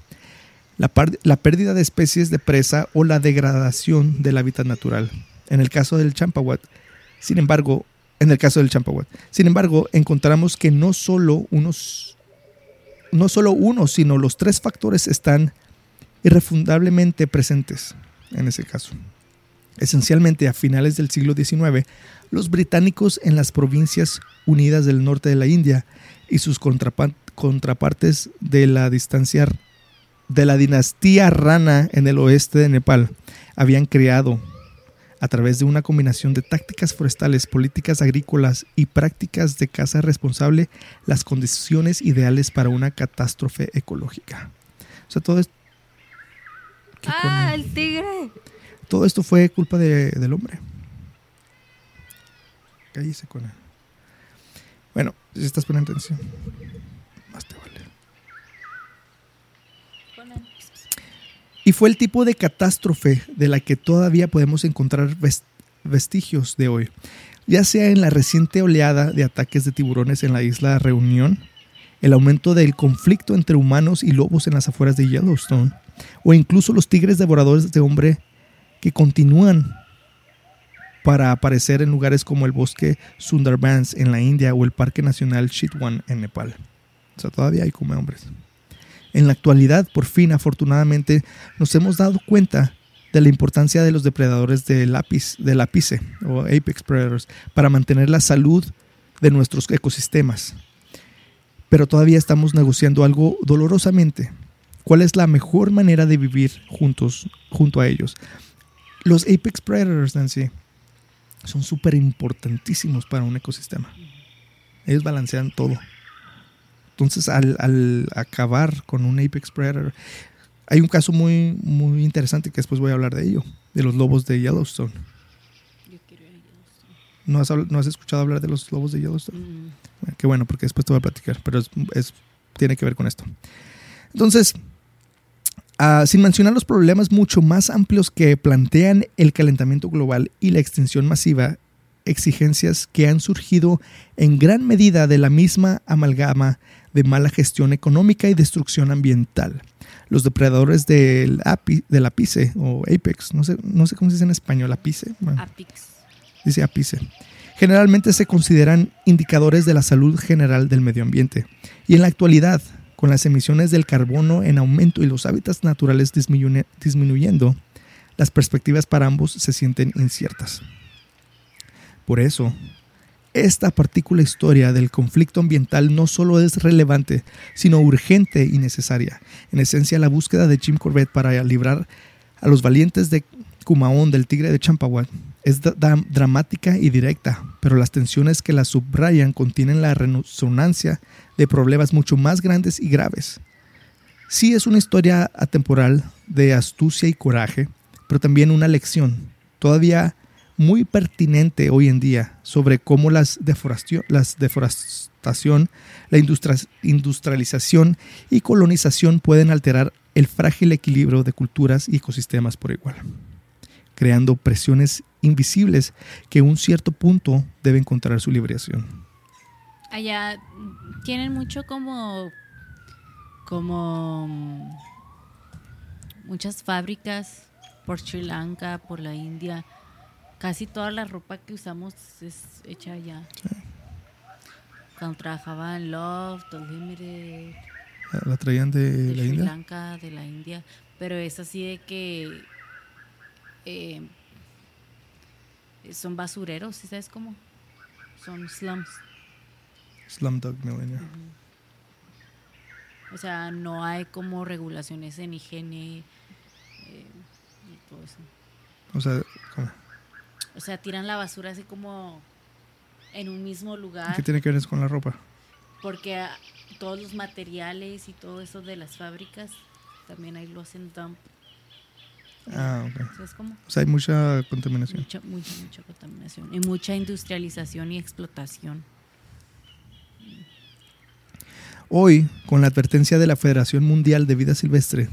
la, pérdida de especies de presa o la degradación del hábitat natural. En el caso del champawat, sin embargo, en el caso del champawat, sin embargo, encontramos que no solo unos, no solo uno, sino los tres factores están irrefundablemente presentes en ese caso. Esencialmente a finales del siglo XIX, los británicos en las provincias unidas del norte de la India y sus contrapa- contrapartes de la distancia de la dinastía Rana en el oeste de Nepal habían creado a través de una combinación de tácticas forestales, políticas agrícolas y prácticas de caza responsable las condiciones ideales para una catástrofe ecológica. O sea, todo esto, ¿qué ¡Ah, el tigre! Todo esto fue culpa de- del hombre. Cállese con él. Bueno, si estás poniendo atención, más te vale. Y fue el tipo de catástrofe de la que todavía podemos encontrar ves- vestigios de hoy, ya sea en la reciente oleada de ataques de tiburones en la isla Reunión, el aumento del conflicto entre humanos y lobos en las afueras de Yellowstone, o incluso los tigres devoradores de hombre que continúan para aparecer en lugares como el bosque Sundarbans en la India o el Parque Nacional Chitwan en Nepal. O sea, todavía hay come hombres. En la actualidad, por fin, afortunadamente, nos hemos dado cuenta de la importancia de los depredadores de lápiz, de lápice o apex predators para mantener la salud de nuestros ecosistemas. Pero todavía estamos negociando algo dolorosamente. ¿Cuál es la mejor manera de vivir juntos, junto a ellos? Los apex predators en sí son súper importantísimos para un ecosistema. Ellos balancean todo. Entonces, al, al acabar con un apex predator, hay un caso muy, muy interesante que después voy a hablar de ello, de los lobos de Yellowstone. Yo quiero ir a Yellowstone. ¿No has, no has escuchado hablar de los lobos de Yellowstone? Mm, qué bueno, porque después te voy a platicar, pero es, es- tiene que ver con esto. Entonces, ah, sin mencionar los problemas mucho más amplios que plantean el calentamiento global y la extinción masiva, exigencias que han surgido en gran medida de la misma amalgama de mala gestión económica y destrucción ambiental. Los depredadores del, api, del apice o apex, no sé, no sé cómo se dice en español, apice. Bueno, Apix. dice apice. Generalmente se consideran indicadores de la salud general del medio ambiente. Y en la actualidad, con las emisiones del carbono en aumento y los hábitats naturales disminuyendo, las perspectivas para ambos se sienten inciertas. Por eso, esta partícula historia del conflicto ambiental no solo es relevante, sino urgente y necesaria. En esencia, la búsqueda de Jim Corbett para librar a los valientes de Kumaon del tigre de Champawat es dramática y directa, pero las tensiones que la subrayan contienen la resonancia de problemas mucho más grandes y graves. Sí es una historia atemporal de astucia y coraje, pero también una lección todavía muy pertinente hoy en día sobre cómo las, deforestación, las deforestación, la industria- industrialización y colonización pueden alterar el frágil equilibrio de culturas y ecosistemas por igual, creando presiones invisibles que a un cierto punto deben encontrar su liberación. Allá tienen mucho como. como. muchas fábricas por Sri Lanka, por la India. Casi toda la ropa que usamos es hecha allá. Cuando trabajaba en Love, The Limited, ¿La traían de, de la Sri India? Lanka, de la India. Pero es así de que. Eh, son basureros, ¿sí ¿sabes cómo? Son slums. Slumdog Millionaire. O sea, no hay como regulaciones en higiene eh, y todo eso. O sea, ¿cómo? O sea, tiran la basura así como en un mismo ¿Y lugar ¿Qué tiene que ver eso con la ropa? porque ah, todos los materiales y todo eso de las fábricas también ahí lo hacen dump. Ah, ok. ¿Sabes cómo? O sea, hay mucha contaminación. Mucha, mucha, mucha contaminación y mucha industrialización y explotación. Hoy, con la advertencia de la Federación Mundial de Vida Silvestre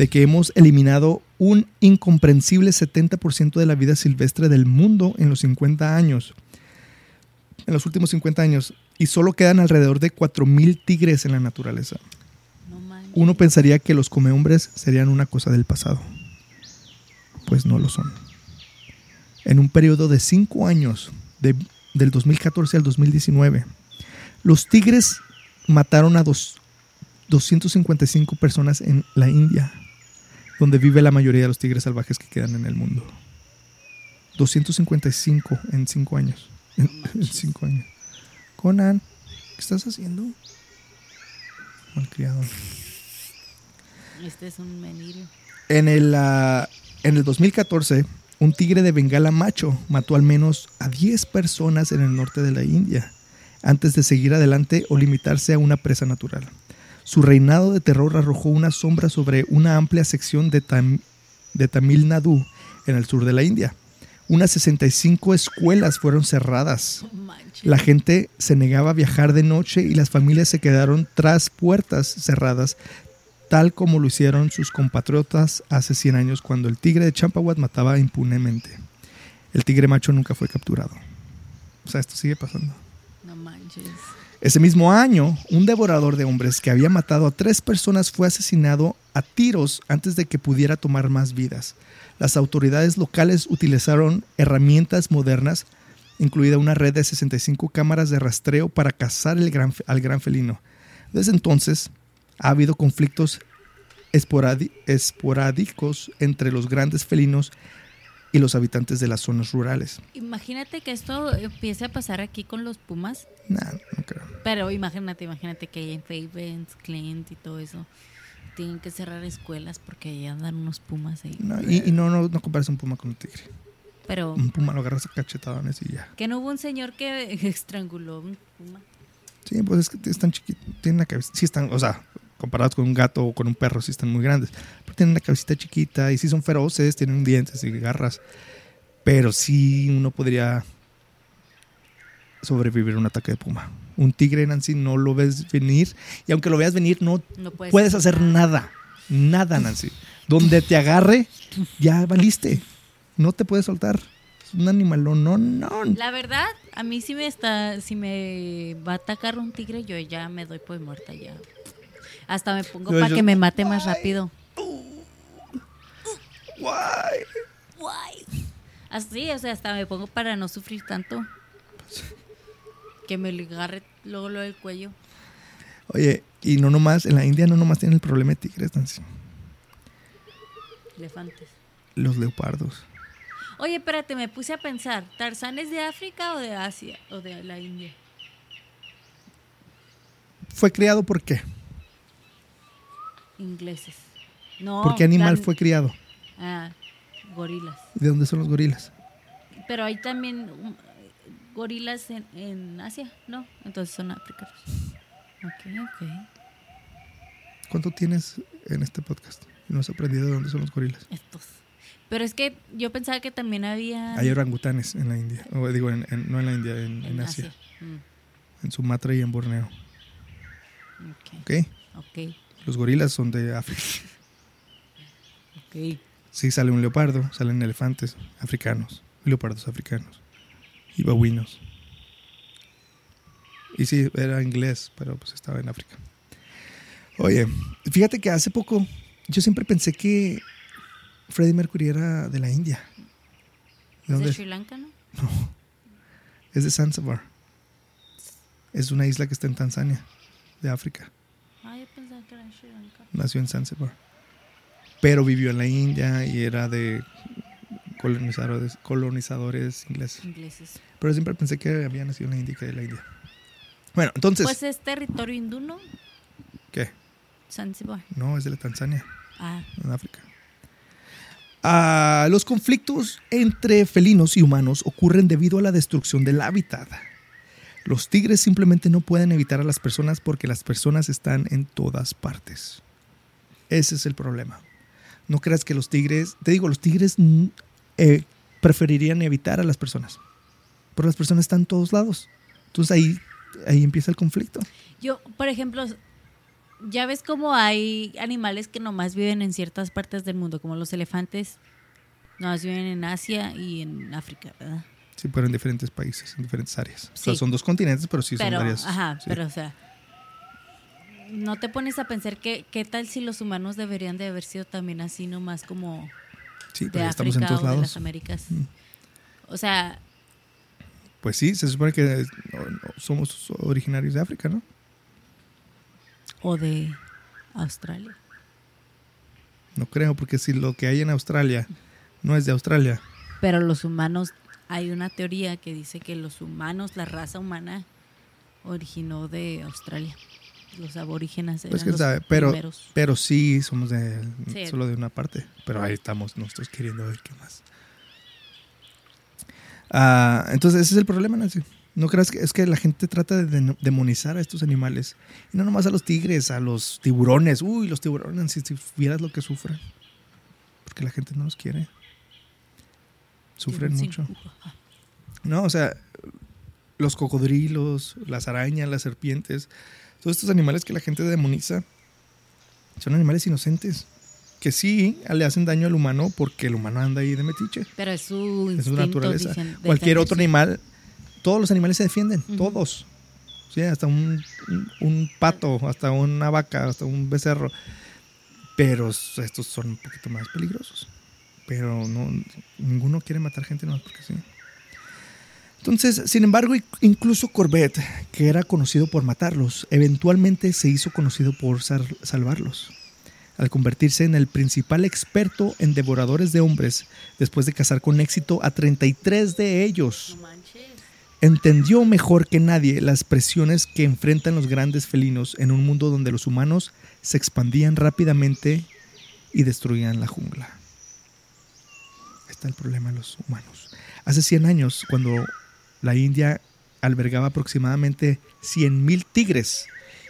de que hemos eliminado un incomprensible 70% de la vida silvestre del mundo en los 50 años, en los últimos 50 años, y solo quedan alrededor de 4.000 tigres en la naturaleza. No. Uno pensaría que los comehombres serían una cosa del pasado. Pues no lo son. En un periodo de 5 años, de- del 2014 al 2019, los tigres mataron a dos- 255 personas en la India, donde vive la mayoría de los tigres salvajes que quedan en el mundo. 255 en 5 años. En 5 años. Conan, ¿qué estás haciendo? Malcriado. Este es un meniro. En el, ah, en el 2014, un tigre de Bengala macho mató al menos a 10 personas en el norte de la India, antes de seguir adelante o limitarse a una presa natural. Su reinado de terror arrojó una sombra sobre una amplia sección de, Tam- de Tamil Nadu, en el sur de la India. Unas 65 escuelas fueron cerradas. La gente se negaba a viajar de noche y las familias se quedaron tras puertas cerradas, tal como lo hicieron sus compatriotas hace 100 años cuando el tigre de Champawat mataba impunemente. El tigre macho nunca fue capturado. O sea, esto sigue pasando. No manches. Ese mismo año, un devorador de hombres que había matado a tres personas fue asesinado a tiros antes de que pudiera tomar más vidas. Las autoridades locales utilizaron herramientas modernas, incluida una red de 65 cámaras de rastreo para cazar el gran- al gran felino. Desde entonces, ha habido conflictos esporádicos entre los grandes felinos y los habitantes de las zonas rurales. Imagínate que esto empiece a pasar aquí con los Pumas. Nah, no creo. Pero imagínate, imagínate que hay en Favens, Clint y todo eso. Tienen que cerrar escuelas porque ahí andan unos Pumas ahí. No, y, y no, no, no compares un puma con un tigre. Pero Un puma lo agarras a cachetadones y ya. que no hubo un señor que estranguló un Puma. Sí, pues es que están chiquitos. Tienen la cabeza. Sí están, o sea, comparados con un gato o con un perro, sí están muy grandes. Pero tienen una cabecita chiquita y sí son feroces, tienen dientes y garras. Pero sí uno podría sobrevivir a un ataque de puma. Un tigre, Nancy, no lo ves venir. Y aunque lo veas venir, no No puedes, puedes hacer nada. Nada, Nancy. Donde te agarre, ya valiste. No te puedes soltar. Es un animalón, no, no. La verdad, a mí si me está, si me va a atacar un tigre, yo ya me doy por muerta ya. Hasta me pongo para que me mate más rápido. Guay. Guay. Así, o sea, hasta me pongo para no sufrir tanto. Que me agarre luego lo del cuello. Oye, y no nomás, en la India no nomás tienen el problema de tigres, Nancy. Elefantes. Los leopardos. Oye, espérate, me puse a pensar, ¿Tarzán es de África o de Asia o de la India? ¿Fue criado por qué? Ingleses. No. ¿Por qué animal tan- fue criado? Ah, gorilas. ¿De dónde son los gorilas? Pero hay también um, gorilas en, en Asia, ¿no? Entonces son africanos. Ok, ok. ¿Cuánto tienes en este podcast? No has aprendido de dónde son los gorilas. Estos. Pero es que yo pensaba que también había... Hay orangutanes en la India. O digo, en- en- no en la India, en, en Asia. Mm, En Sumatra y en Borneo. ok, ¿Ok? ok, Los gorilas son de África. ok. Sí, sale un leopardo, salen elefantes africanos, leopardos africanos y babuinos. Y sí, era inglés, pero pues estaba en África. Oye, fíjate que hace poco yo siempre pensé que Freddie Mercury era de la India. ¿De ¿Es de? Sri Lanka, no? Es de Zanzibar. Es una isla que está en Tanzania, de África. Ah, yo pensaba que era de Sri Lanka. Nació en Zanzibar. Pero vivió en la India y era de colonizadores, colonizadores ingleses. Ingleses. Pero siempre pensé que había nacido en la India que de la India. Bueno, entonces, Pues es territorio hindú, ¿no? ¿qué? Zanzibar. No, es de la Tanzania, Ah, en África. Ah, los conflictos entre felinos y humanos ocurren debido a la destrucción del hábitat. Los tigres simplemente no pueden evitar a las personas porque las personas están en todas partes. Ese es el problema. No creas que los tigres, te digo, los tigres mm, eh, preferirían evitar a las personas. Pero las personas están en todos lados. Entonces ahí, ahí empieza el conflicto. Yo, por ejemplo, ya ves cómo hay animales que nomás viven en ciertas partes del mundo, como los elefantes, nomás viven en Asia y en África, ¿verdad? Sí, pero en diferentes países, en diferentes áreas. O sea, son dos continentes, pero sí pero, son varias. ajá, sí. pero o sea, no te pones a pensar que qué tal si los humanos deberían de haber sido también así nomás como Sí, de pero estamos en África todos o de las lados. Américas. Mm. O sea, Pues sí, se supone que no, somos originarios de África, ¿no? o de Australia. No creo, porque si lo que hay en Australia no es de Australia, Pero los humanos, hay una teoría que dice que los humanos, la raza humana, originó de Australia. Los aborígenes eran pues quién los sabe, pero, primeros. pero sí somos de, Sí. solo de una parte. Pero ahí estamos nosotros queriendo ver qué más. Ah, entonces ese es el problema, Nancy. No creas que es que la gente trata de demonizar a estos animales. Y no nomás a los tigres, a los tiburones. Uy, los tiburones, si, si vieras lo que sufren. Porque la gente no los quiere. Sufren mucho. No, o sea, los cocodrilos, las arañas, las serpientes, todos estos animales que la gente demoniza, son animales inocentes. Que sí le hacen daño al humano porque el humano anda ahí de metiche. Pero es su Es su instinto, naturaleza. dicen, Cualquier otro animal, todos los animales se defienden, todos. Sí, hasta un, un- un pato, hasta una vaca, hasta un becerro. Pero estos son un poquito más peligrosos. Pero no, ninguno quiere matar gente nomás porque sí. Entonces, sin embargo, incluso Corbett, que era conocido por matarlos, eventualmente se hizo conocido por sal- salvarlos. Al convertirse en el principal experto en devoradores de hombres, después de cazar con éxito a 33 de ellos entendió mejor que nadie las presiones que enfrentan los grandes felinos en un mundo donde los humanos se expandían rápidamente y destruían la jungla. Está el problema de los humanos. Hace 100 años, cuando la India albergaba aproximadamente 100.000 tigres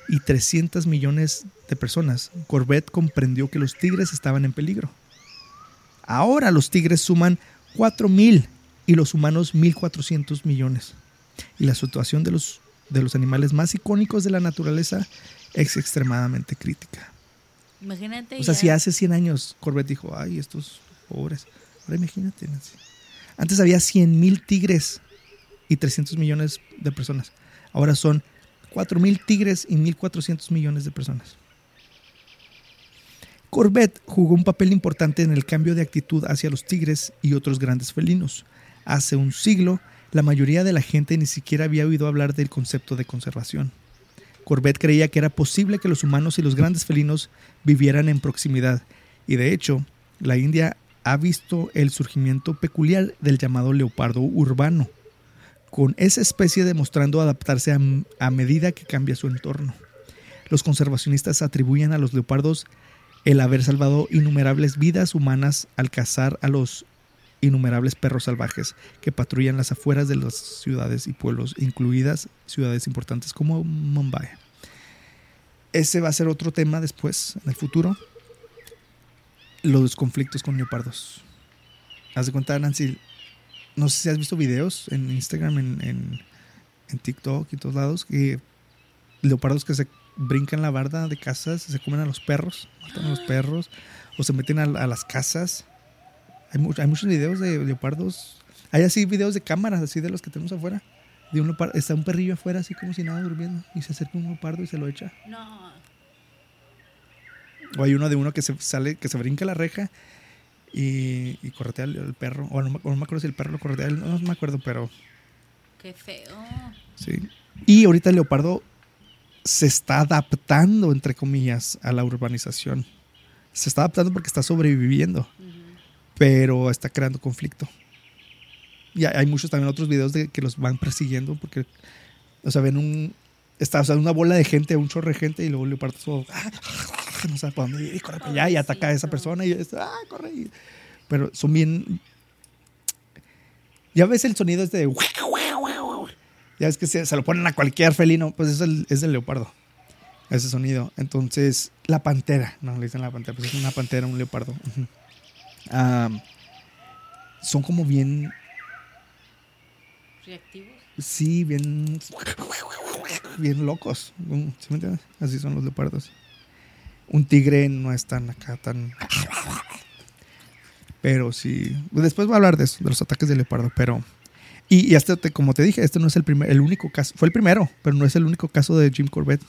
y 300 millones de personas, Corbett comprendió que los tigres estaban en peligro. Ahora los tigres suman 4.000 y los humanos 1.400 millones. Y la situación de los, de los animales más icónicos de la naturaleza es extremadamente crítica. Imagínate. O sea, ya- si hace 100 años Corbett dijo, ay, estos pobres. Imagínate. Antes había 100.000 tigres y 300 millones de personas. Ahora son 4.000 tigres y 1.400 millones de personas. Corbett jugó un papel importante en el cambio de actitud hacia los tigres y otros grandes felinos. Hace un siglo, la mayoría de la gente ni siquiera había oído hablar del concepto de conservación. Corbett creía que era posible que los humanos y los grandes felinos vivieran en proximidad, y de hecho, la India ha visto el surgimiento peculiar del llamado leopardo urbano, con esa especie demostrando adaptarse a, medida que cambia su entorno. Los conservacionistas atribuyen a los leopardos el haber salvado innumerables vidas humanas al cazar a los innumerables perros salvajes que patrullan las afueras de las ciudades y pueblos, incluidas ciudades importantes como Mumbai. Ese va a ser otro tema después, en el futuro. Los conflictos con leopardos. Haz de cuenta, Nancy, no sé si has visto videos en Instagram, en, en, en TikTok y todos lados, que leopardos que se brincan la barda de casas, se comen a los perros, matan a los perros, o se meten a, a las casas. Hay, muchos videos de leopardos. Hay así videos de cámaras, así de los que tenemos afuera. De un leopardo, está un perrillo afuera, así como si nada durmiendo, y se acerca un leopardo y se lo echa. No. O hay uno de uno que se sale, que se brinca la reja y, y corretea al, al perro. O no, no, me acuerdo si el perro lo corretea, no, no me acuerdo, pero. Qué feo. Sí. Y ahorita el leopardo se está adaptando, entre comillas, a la urbanización. Se está adaptando porque está sobreviviendo, uh -huh. pero está creando conflicto. Y hay muchos también otros videos de que los van persiguiendo porque, o sea, ven un, está o sea, una bola de gente, un chorro de gente y luego el leopardo todo, no sabe para dónde ir y corre para allá y ataca a esa persona y es, ah, corre. Y, pero son bien, ya ves el sonido este de ya es que se, se, lo ponen a cualquier felino, pues es el, es el leopardo, ese sonido. Entonces, la pantera, no le dicen la pantera, pues es una pantera, un leopardo. Uh -huh. um, son como bien. ¿Reactivos? Sí, bien. Bien locos. ¿Sí me entiendes? Así son los leopardos. Un tigre no es tan acá, tan. Pero sí. Después voy a hablar de eso, de los ataques de leopardo, pero. Y, y este, como te dije, este no es el primer, el único caso. Fue el primero, pero no es el único caso de Jim Corbett.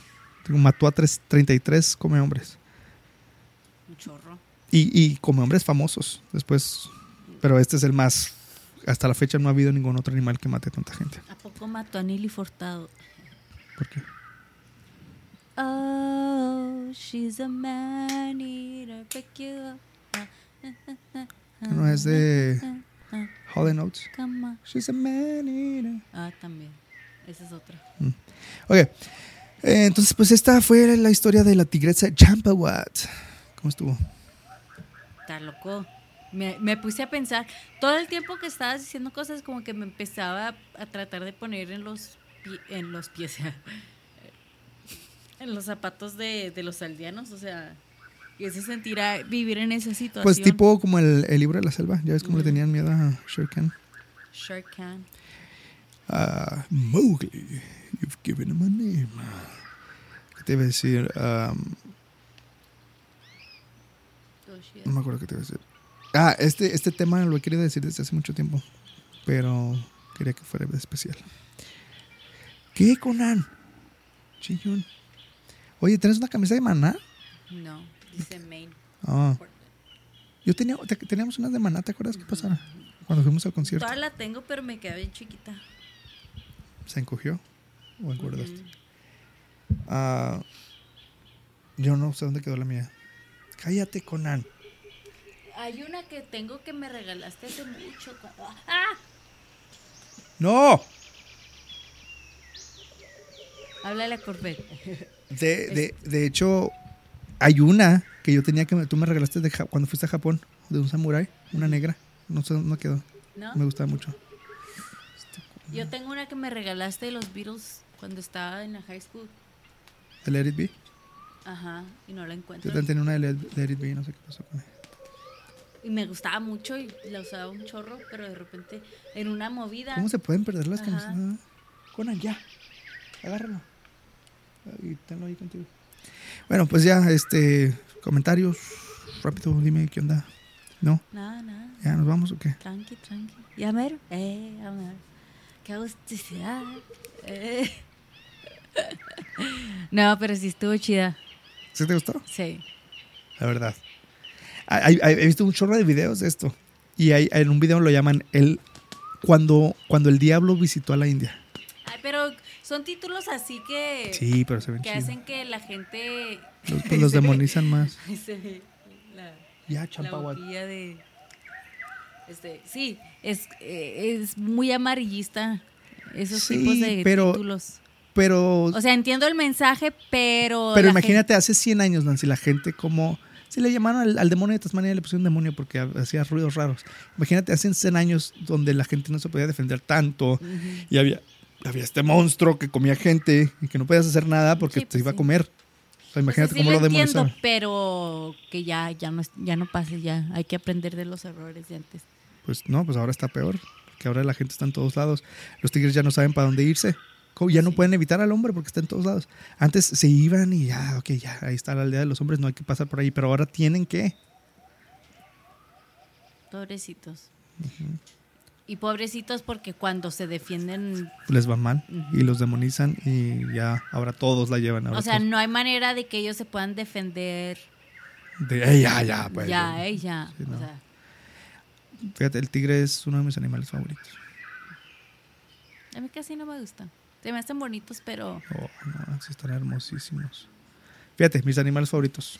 Mató a tres, 33 come hombres. Un chorro. Y, y come hombres famosos. Después. Pero este es el más. Hasta la fecha no ha habido ningún otro animal que mate a tanta gente. ¿A poco mató a Nelly Fortado? ¿Por qué? Oh, she's a man eater, pick you up. No es de Holly Notes. She's a man eater. Ah, también. Esa es otra. Mm. Ok. Eh, entonces, pues esta fue la historia de la tigresa Champawat. ¿Cómo estuvo? Está loco. Me, me, puse a pensar, todo el tiempo que estabas diciendo cosas como que me empezaba a tratar de poner en los, en los pies, en los zapatos de, de, los aldeanos, o sea, que se sentirá vivir en esa situación. Pues tipo como el, el libro de la selva, ya ves cómo mm. le tenían miedo a Shere Khan. Shere Khan. Uh, Mowgli, you've given him a name. ¿Qué te iba a decir? Um, no me acuerdo qué te iba a decir. Ah, este, este tema lo he querido decir desde hace mucho tiempo, pero quería que fuera especial. ¿Qué, Conan? Chillón. Oye, ¿tienes una camisa de maná? No, dice Maine. Ah. Yo tenía, teníamos unas de maná, ¿te acuerdas qué pasara? Cuando fuimos al concierto. Toda la tengo, pero me quedé bien chiquita. ¿Se encogió? ¿O engordaste? Uh -huh. uh, yo no sé dónde quedó la mía. Cállate, Conan. Hay una que tengo que me regalaste hace mucho. ¡Ah! ¡No! Háblale a Corbett. De, de, de, hecho, hay una que yo tenía que tú me regalaste de, cuando fuiste a Japón, de un samurái, una negra. No sé dónde quedó. ¿No? Me gustaba mucho. Yo tengo una que me regalaste de los Beatles cuando estaba en la high school. ¿De Let It Be? Ajá, y no la encuentro. Yo también tenía una de Let It Be y no sé qué pasó con ella y me gustaba mucho y la usaba un chorro, pero de repente en una movida. ¿Cómo se pueden perder las camisetas? Conan, ya. Agárralo. Y tenlo ahí contigo. Bueno, pues ya, este. Comentarios. Rápido, dime qué onda. ¿No? Nada, nada. ¿Ya nos vamos o qué? Tranqui, tranqui. Ya mero. Eh, ya mero. Qué agusticidad. Eh. No, pero sí estuvo chida. ¿Sí te gustó? Sí. La verdad. Hay- hay- he visto un chorro de videos de esto. Y hay, en un video lo llaman el cuando, cuando el diablo visitó a la India. Pero son títulos así que, Sí, pero se ven que chido. hacen que la gente Los, pues los demonizan más. se ve la, Ya, la boquilla de... Este, sí, es, eh, es muy amarillista esos Sí, tipos de pero- títulos. Pero, O sea, entiendo el mensaje, pero... pero imagínate, hace 100 años, Nancy, la gente como... Si le llamaron al, al demonio de Tasmania, le pusieron demonio porque ha- hacía ruidos raros. Imagínate, hace 100 años donde la gente no se podía defender tanto y había, había este monstruo que comía gente y que no podías hacer nada porque Sí, te pues iba a comer. O sea, imagínate sí cómo lo lo entiendo, pero que ya, ya, no, ya no pase, ya hay que aprender de los errores de antes. Pues no, pues ahora está peor. Que ahora la gente está en todos lados. Los tigres ya no saben para dónde irse. Ya no Sí. pueden evitar al hombre porque está en todos lados. Antes se iban y ya, ok, ya, ahí está la aldea de los hombres, no hay que pasar por ahí. Pero ahora tienen que. Pobrecitos. Y pobrecitos porque cuando se defienden, Les va mal y los demonizan y ya, ahora todos la llevan. Ahora o sea, todos- no hay manera de que ellos se puedan defender de, "Ey, ya, pues. ya, o sea, Fíjate, el tigre es uno de mis animales favoritos. a mí casi no me gustan. Se me hacen bonitos, pero Oh, no, sí están hermosísimos. Fíjate, mis animales favoritos.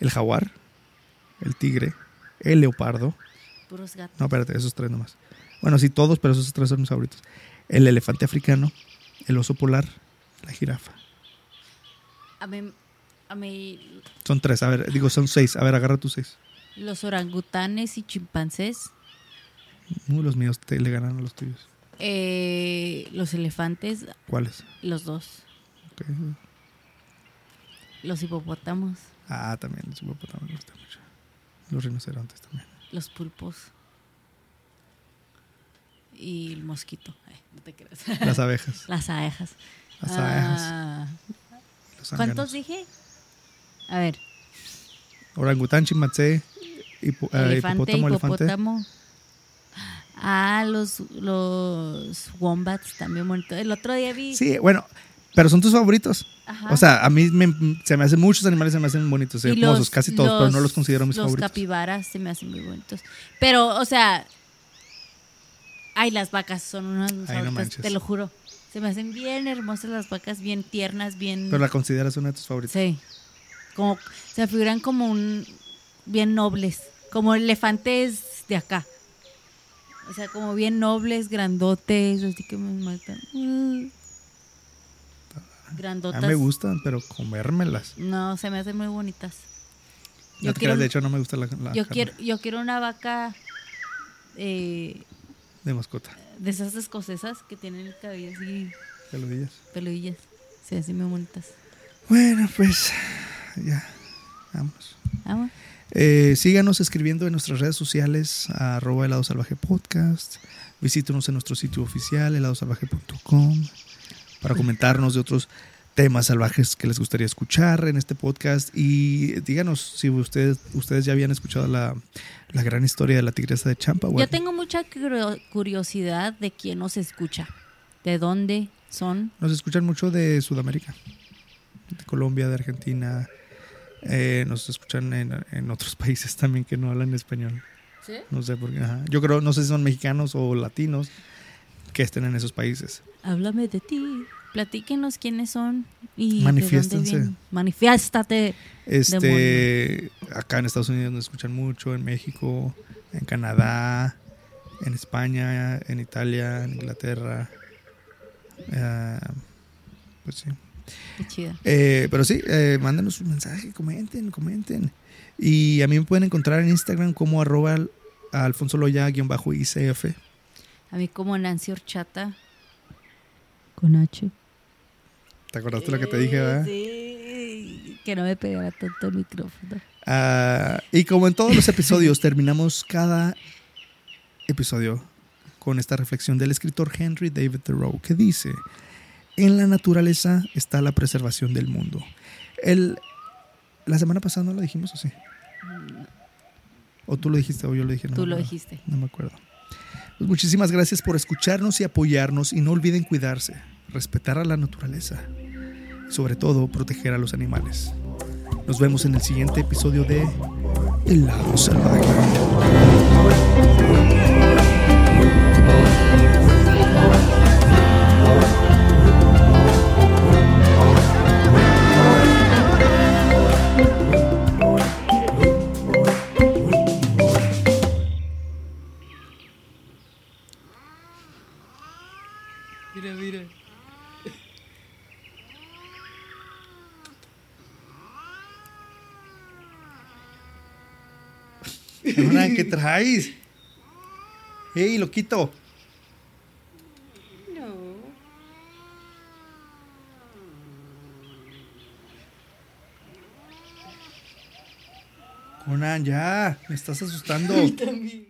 El jaguar, el tigre, el leopardo. Puros gatos. No, espérate, esos tres nomás. Bueno, sí, todos, pero esos tres son mis favoritos. El elefante africano, el oso polar, la jirafa. A mí, a mí Son tres, a ver, digo, son seis. A ver, agarra tus seis. los orangutanes y chimpancés, Uh, los míos te, le ganan a los tuyos. eh, los elefantes, ¿Cuáles? los dos, los hipopótamos, Ah, también, los hipopótamos me gustan mucho. Los rinocerontes también. Los pulpos y el mosquito. Ay, no te creas. Las abejas. Las abejas. Las abejas. Ah, ¿Cuántos dije? A ver, Orangután, chimpancé, hipo- eh, elefante, hipopótamo, elefante. hipopótamo. Ah, los, los wombats también bonitos. El otro día vi. Sí, bueno, pero son tus favoritos. Ajá. O sea, a mí me- se me hacen muchos animales, se me hacen bonitos, Y hermosos, los- casi todos, pero no los considero mis los favoritos. capibaras se me hacen muy bonitos. Pero, o sea. Ay, las vacas son unas no favoritas, manches. te lo juro. Se me hacen bien hermosas las vacas, bien tiernas, bien. Pero la consideras una de tus favoritos. Sí. Como, se me figuran como un. Bien nobles. Como elefantes de acá. O sea, como bien nobles, grandotes, así que me matan. Grandotas. mí me gustan, pero comérmelas. No, se me hacen muy bonitas. No Yo te quiero, creas, de hecho, no me gusta la, la yo carne quiero, yo quiero una vaca eh, de mascota. de esas escocesas que tienen el cabello así, Peludillas. peludillas. Se hacen muy bonitas. Bueno, pues ya, vamos. Vamos. Eh, síganos escribiendo en nuestras redes sociales, arroba helado salvaje podcast. Visítenos en nuestro sitio oficial, heladosalvaje.com, para comentarnos de otros temas salvajes que les gustaría escuchar en este podcast. Y díganos si ustedes, ustedes ya habían escuchado la, la gran historia de la tigresa de Champa. Yo tengo mucha curio- curiosidad de quién nos escucha, de dónde son. Nos escuchan mucho de Sudamérica, de Colombia, de Argentina. Eh, nos escuchan en, en otros países también que no hablan español. ¿Sí? No sé por qué. ajá. Yo creo, no sé si son mexicanos o latinos que estén en esos países. Háblame de ti. Platíquenos quiénes son y de Manifiéstense. dónde vienen. Manifiéstate. Este, acá en Estados Unidos nos escuchan mucho, en México, en Canadá, en España, en Italia, en Inglaterra. Eh, pues sí. Qué chida. Eh, pero sí, eh, mándenos un mensaje, comenten, comenten. Y a mí me pueden encontrar en Instagram como arroba alfonso loya-icf. A mí como Nancy Horchata. Con H. ¿Te acordaste lo que te dije, verdad? Sí, que no me pegara tanto el micrófono. Ah, y como en todos los episodios, terminamos cada episodio con esta reflexión del escritor Henry David Thoreau que dice, en la naturaleza está la preservación del mundo. El, la semana pasada no lo dijimos así. ¿O tú lo dijiste o yo lo dije? No Tú lo dijiste. No me acuerdo. Muchísimas gracias por escucharnos y apoyarnos y no olviden cuidarse, respetar a la naturaleza sobre todo proteger a los animales. Nos vemos en el siguiente episodio de El lado salvaje. Cabrona, ¿Qué traes? ¡Ey, loquito! No. Conan, ya, me estás asustando. También.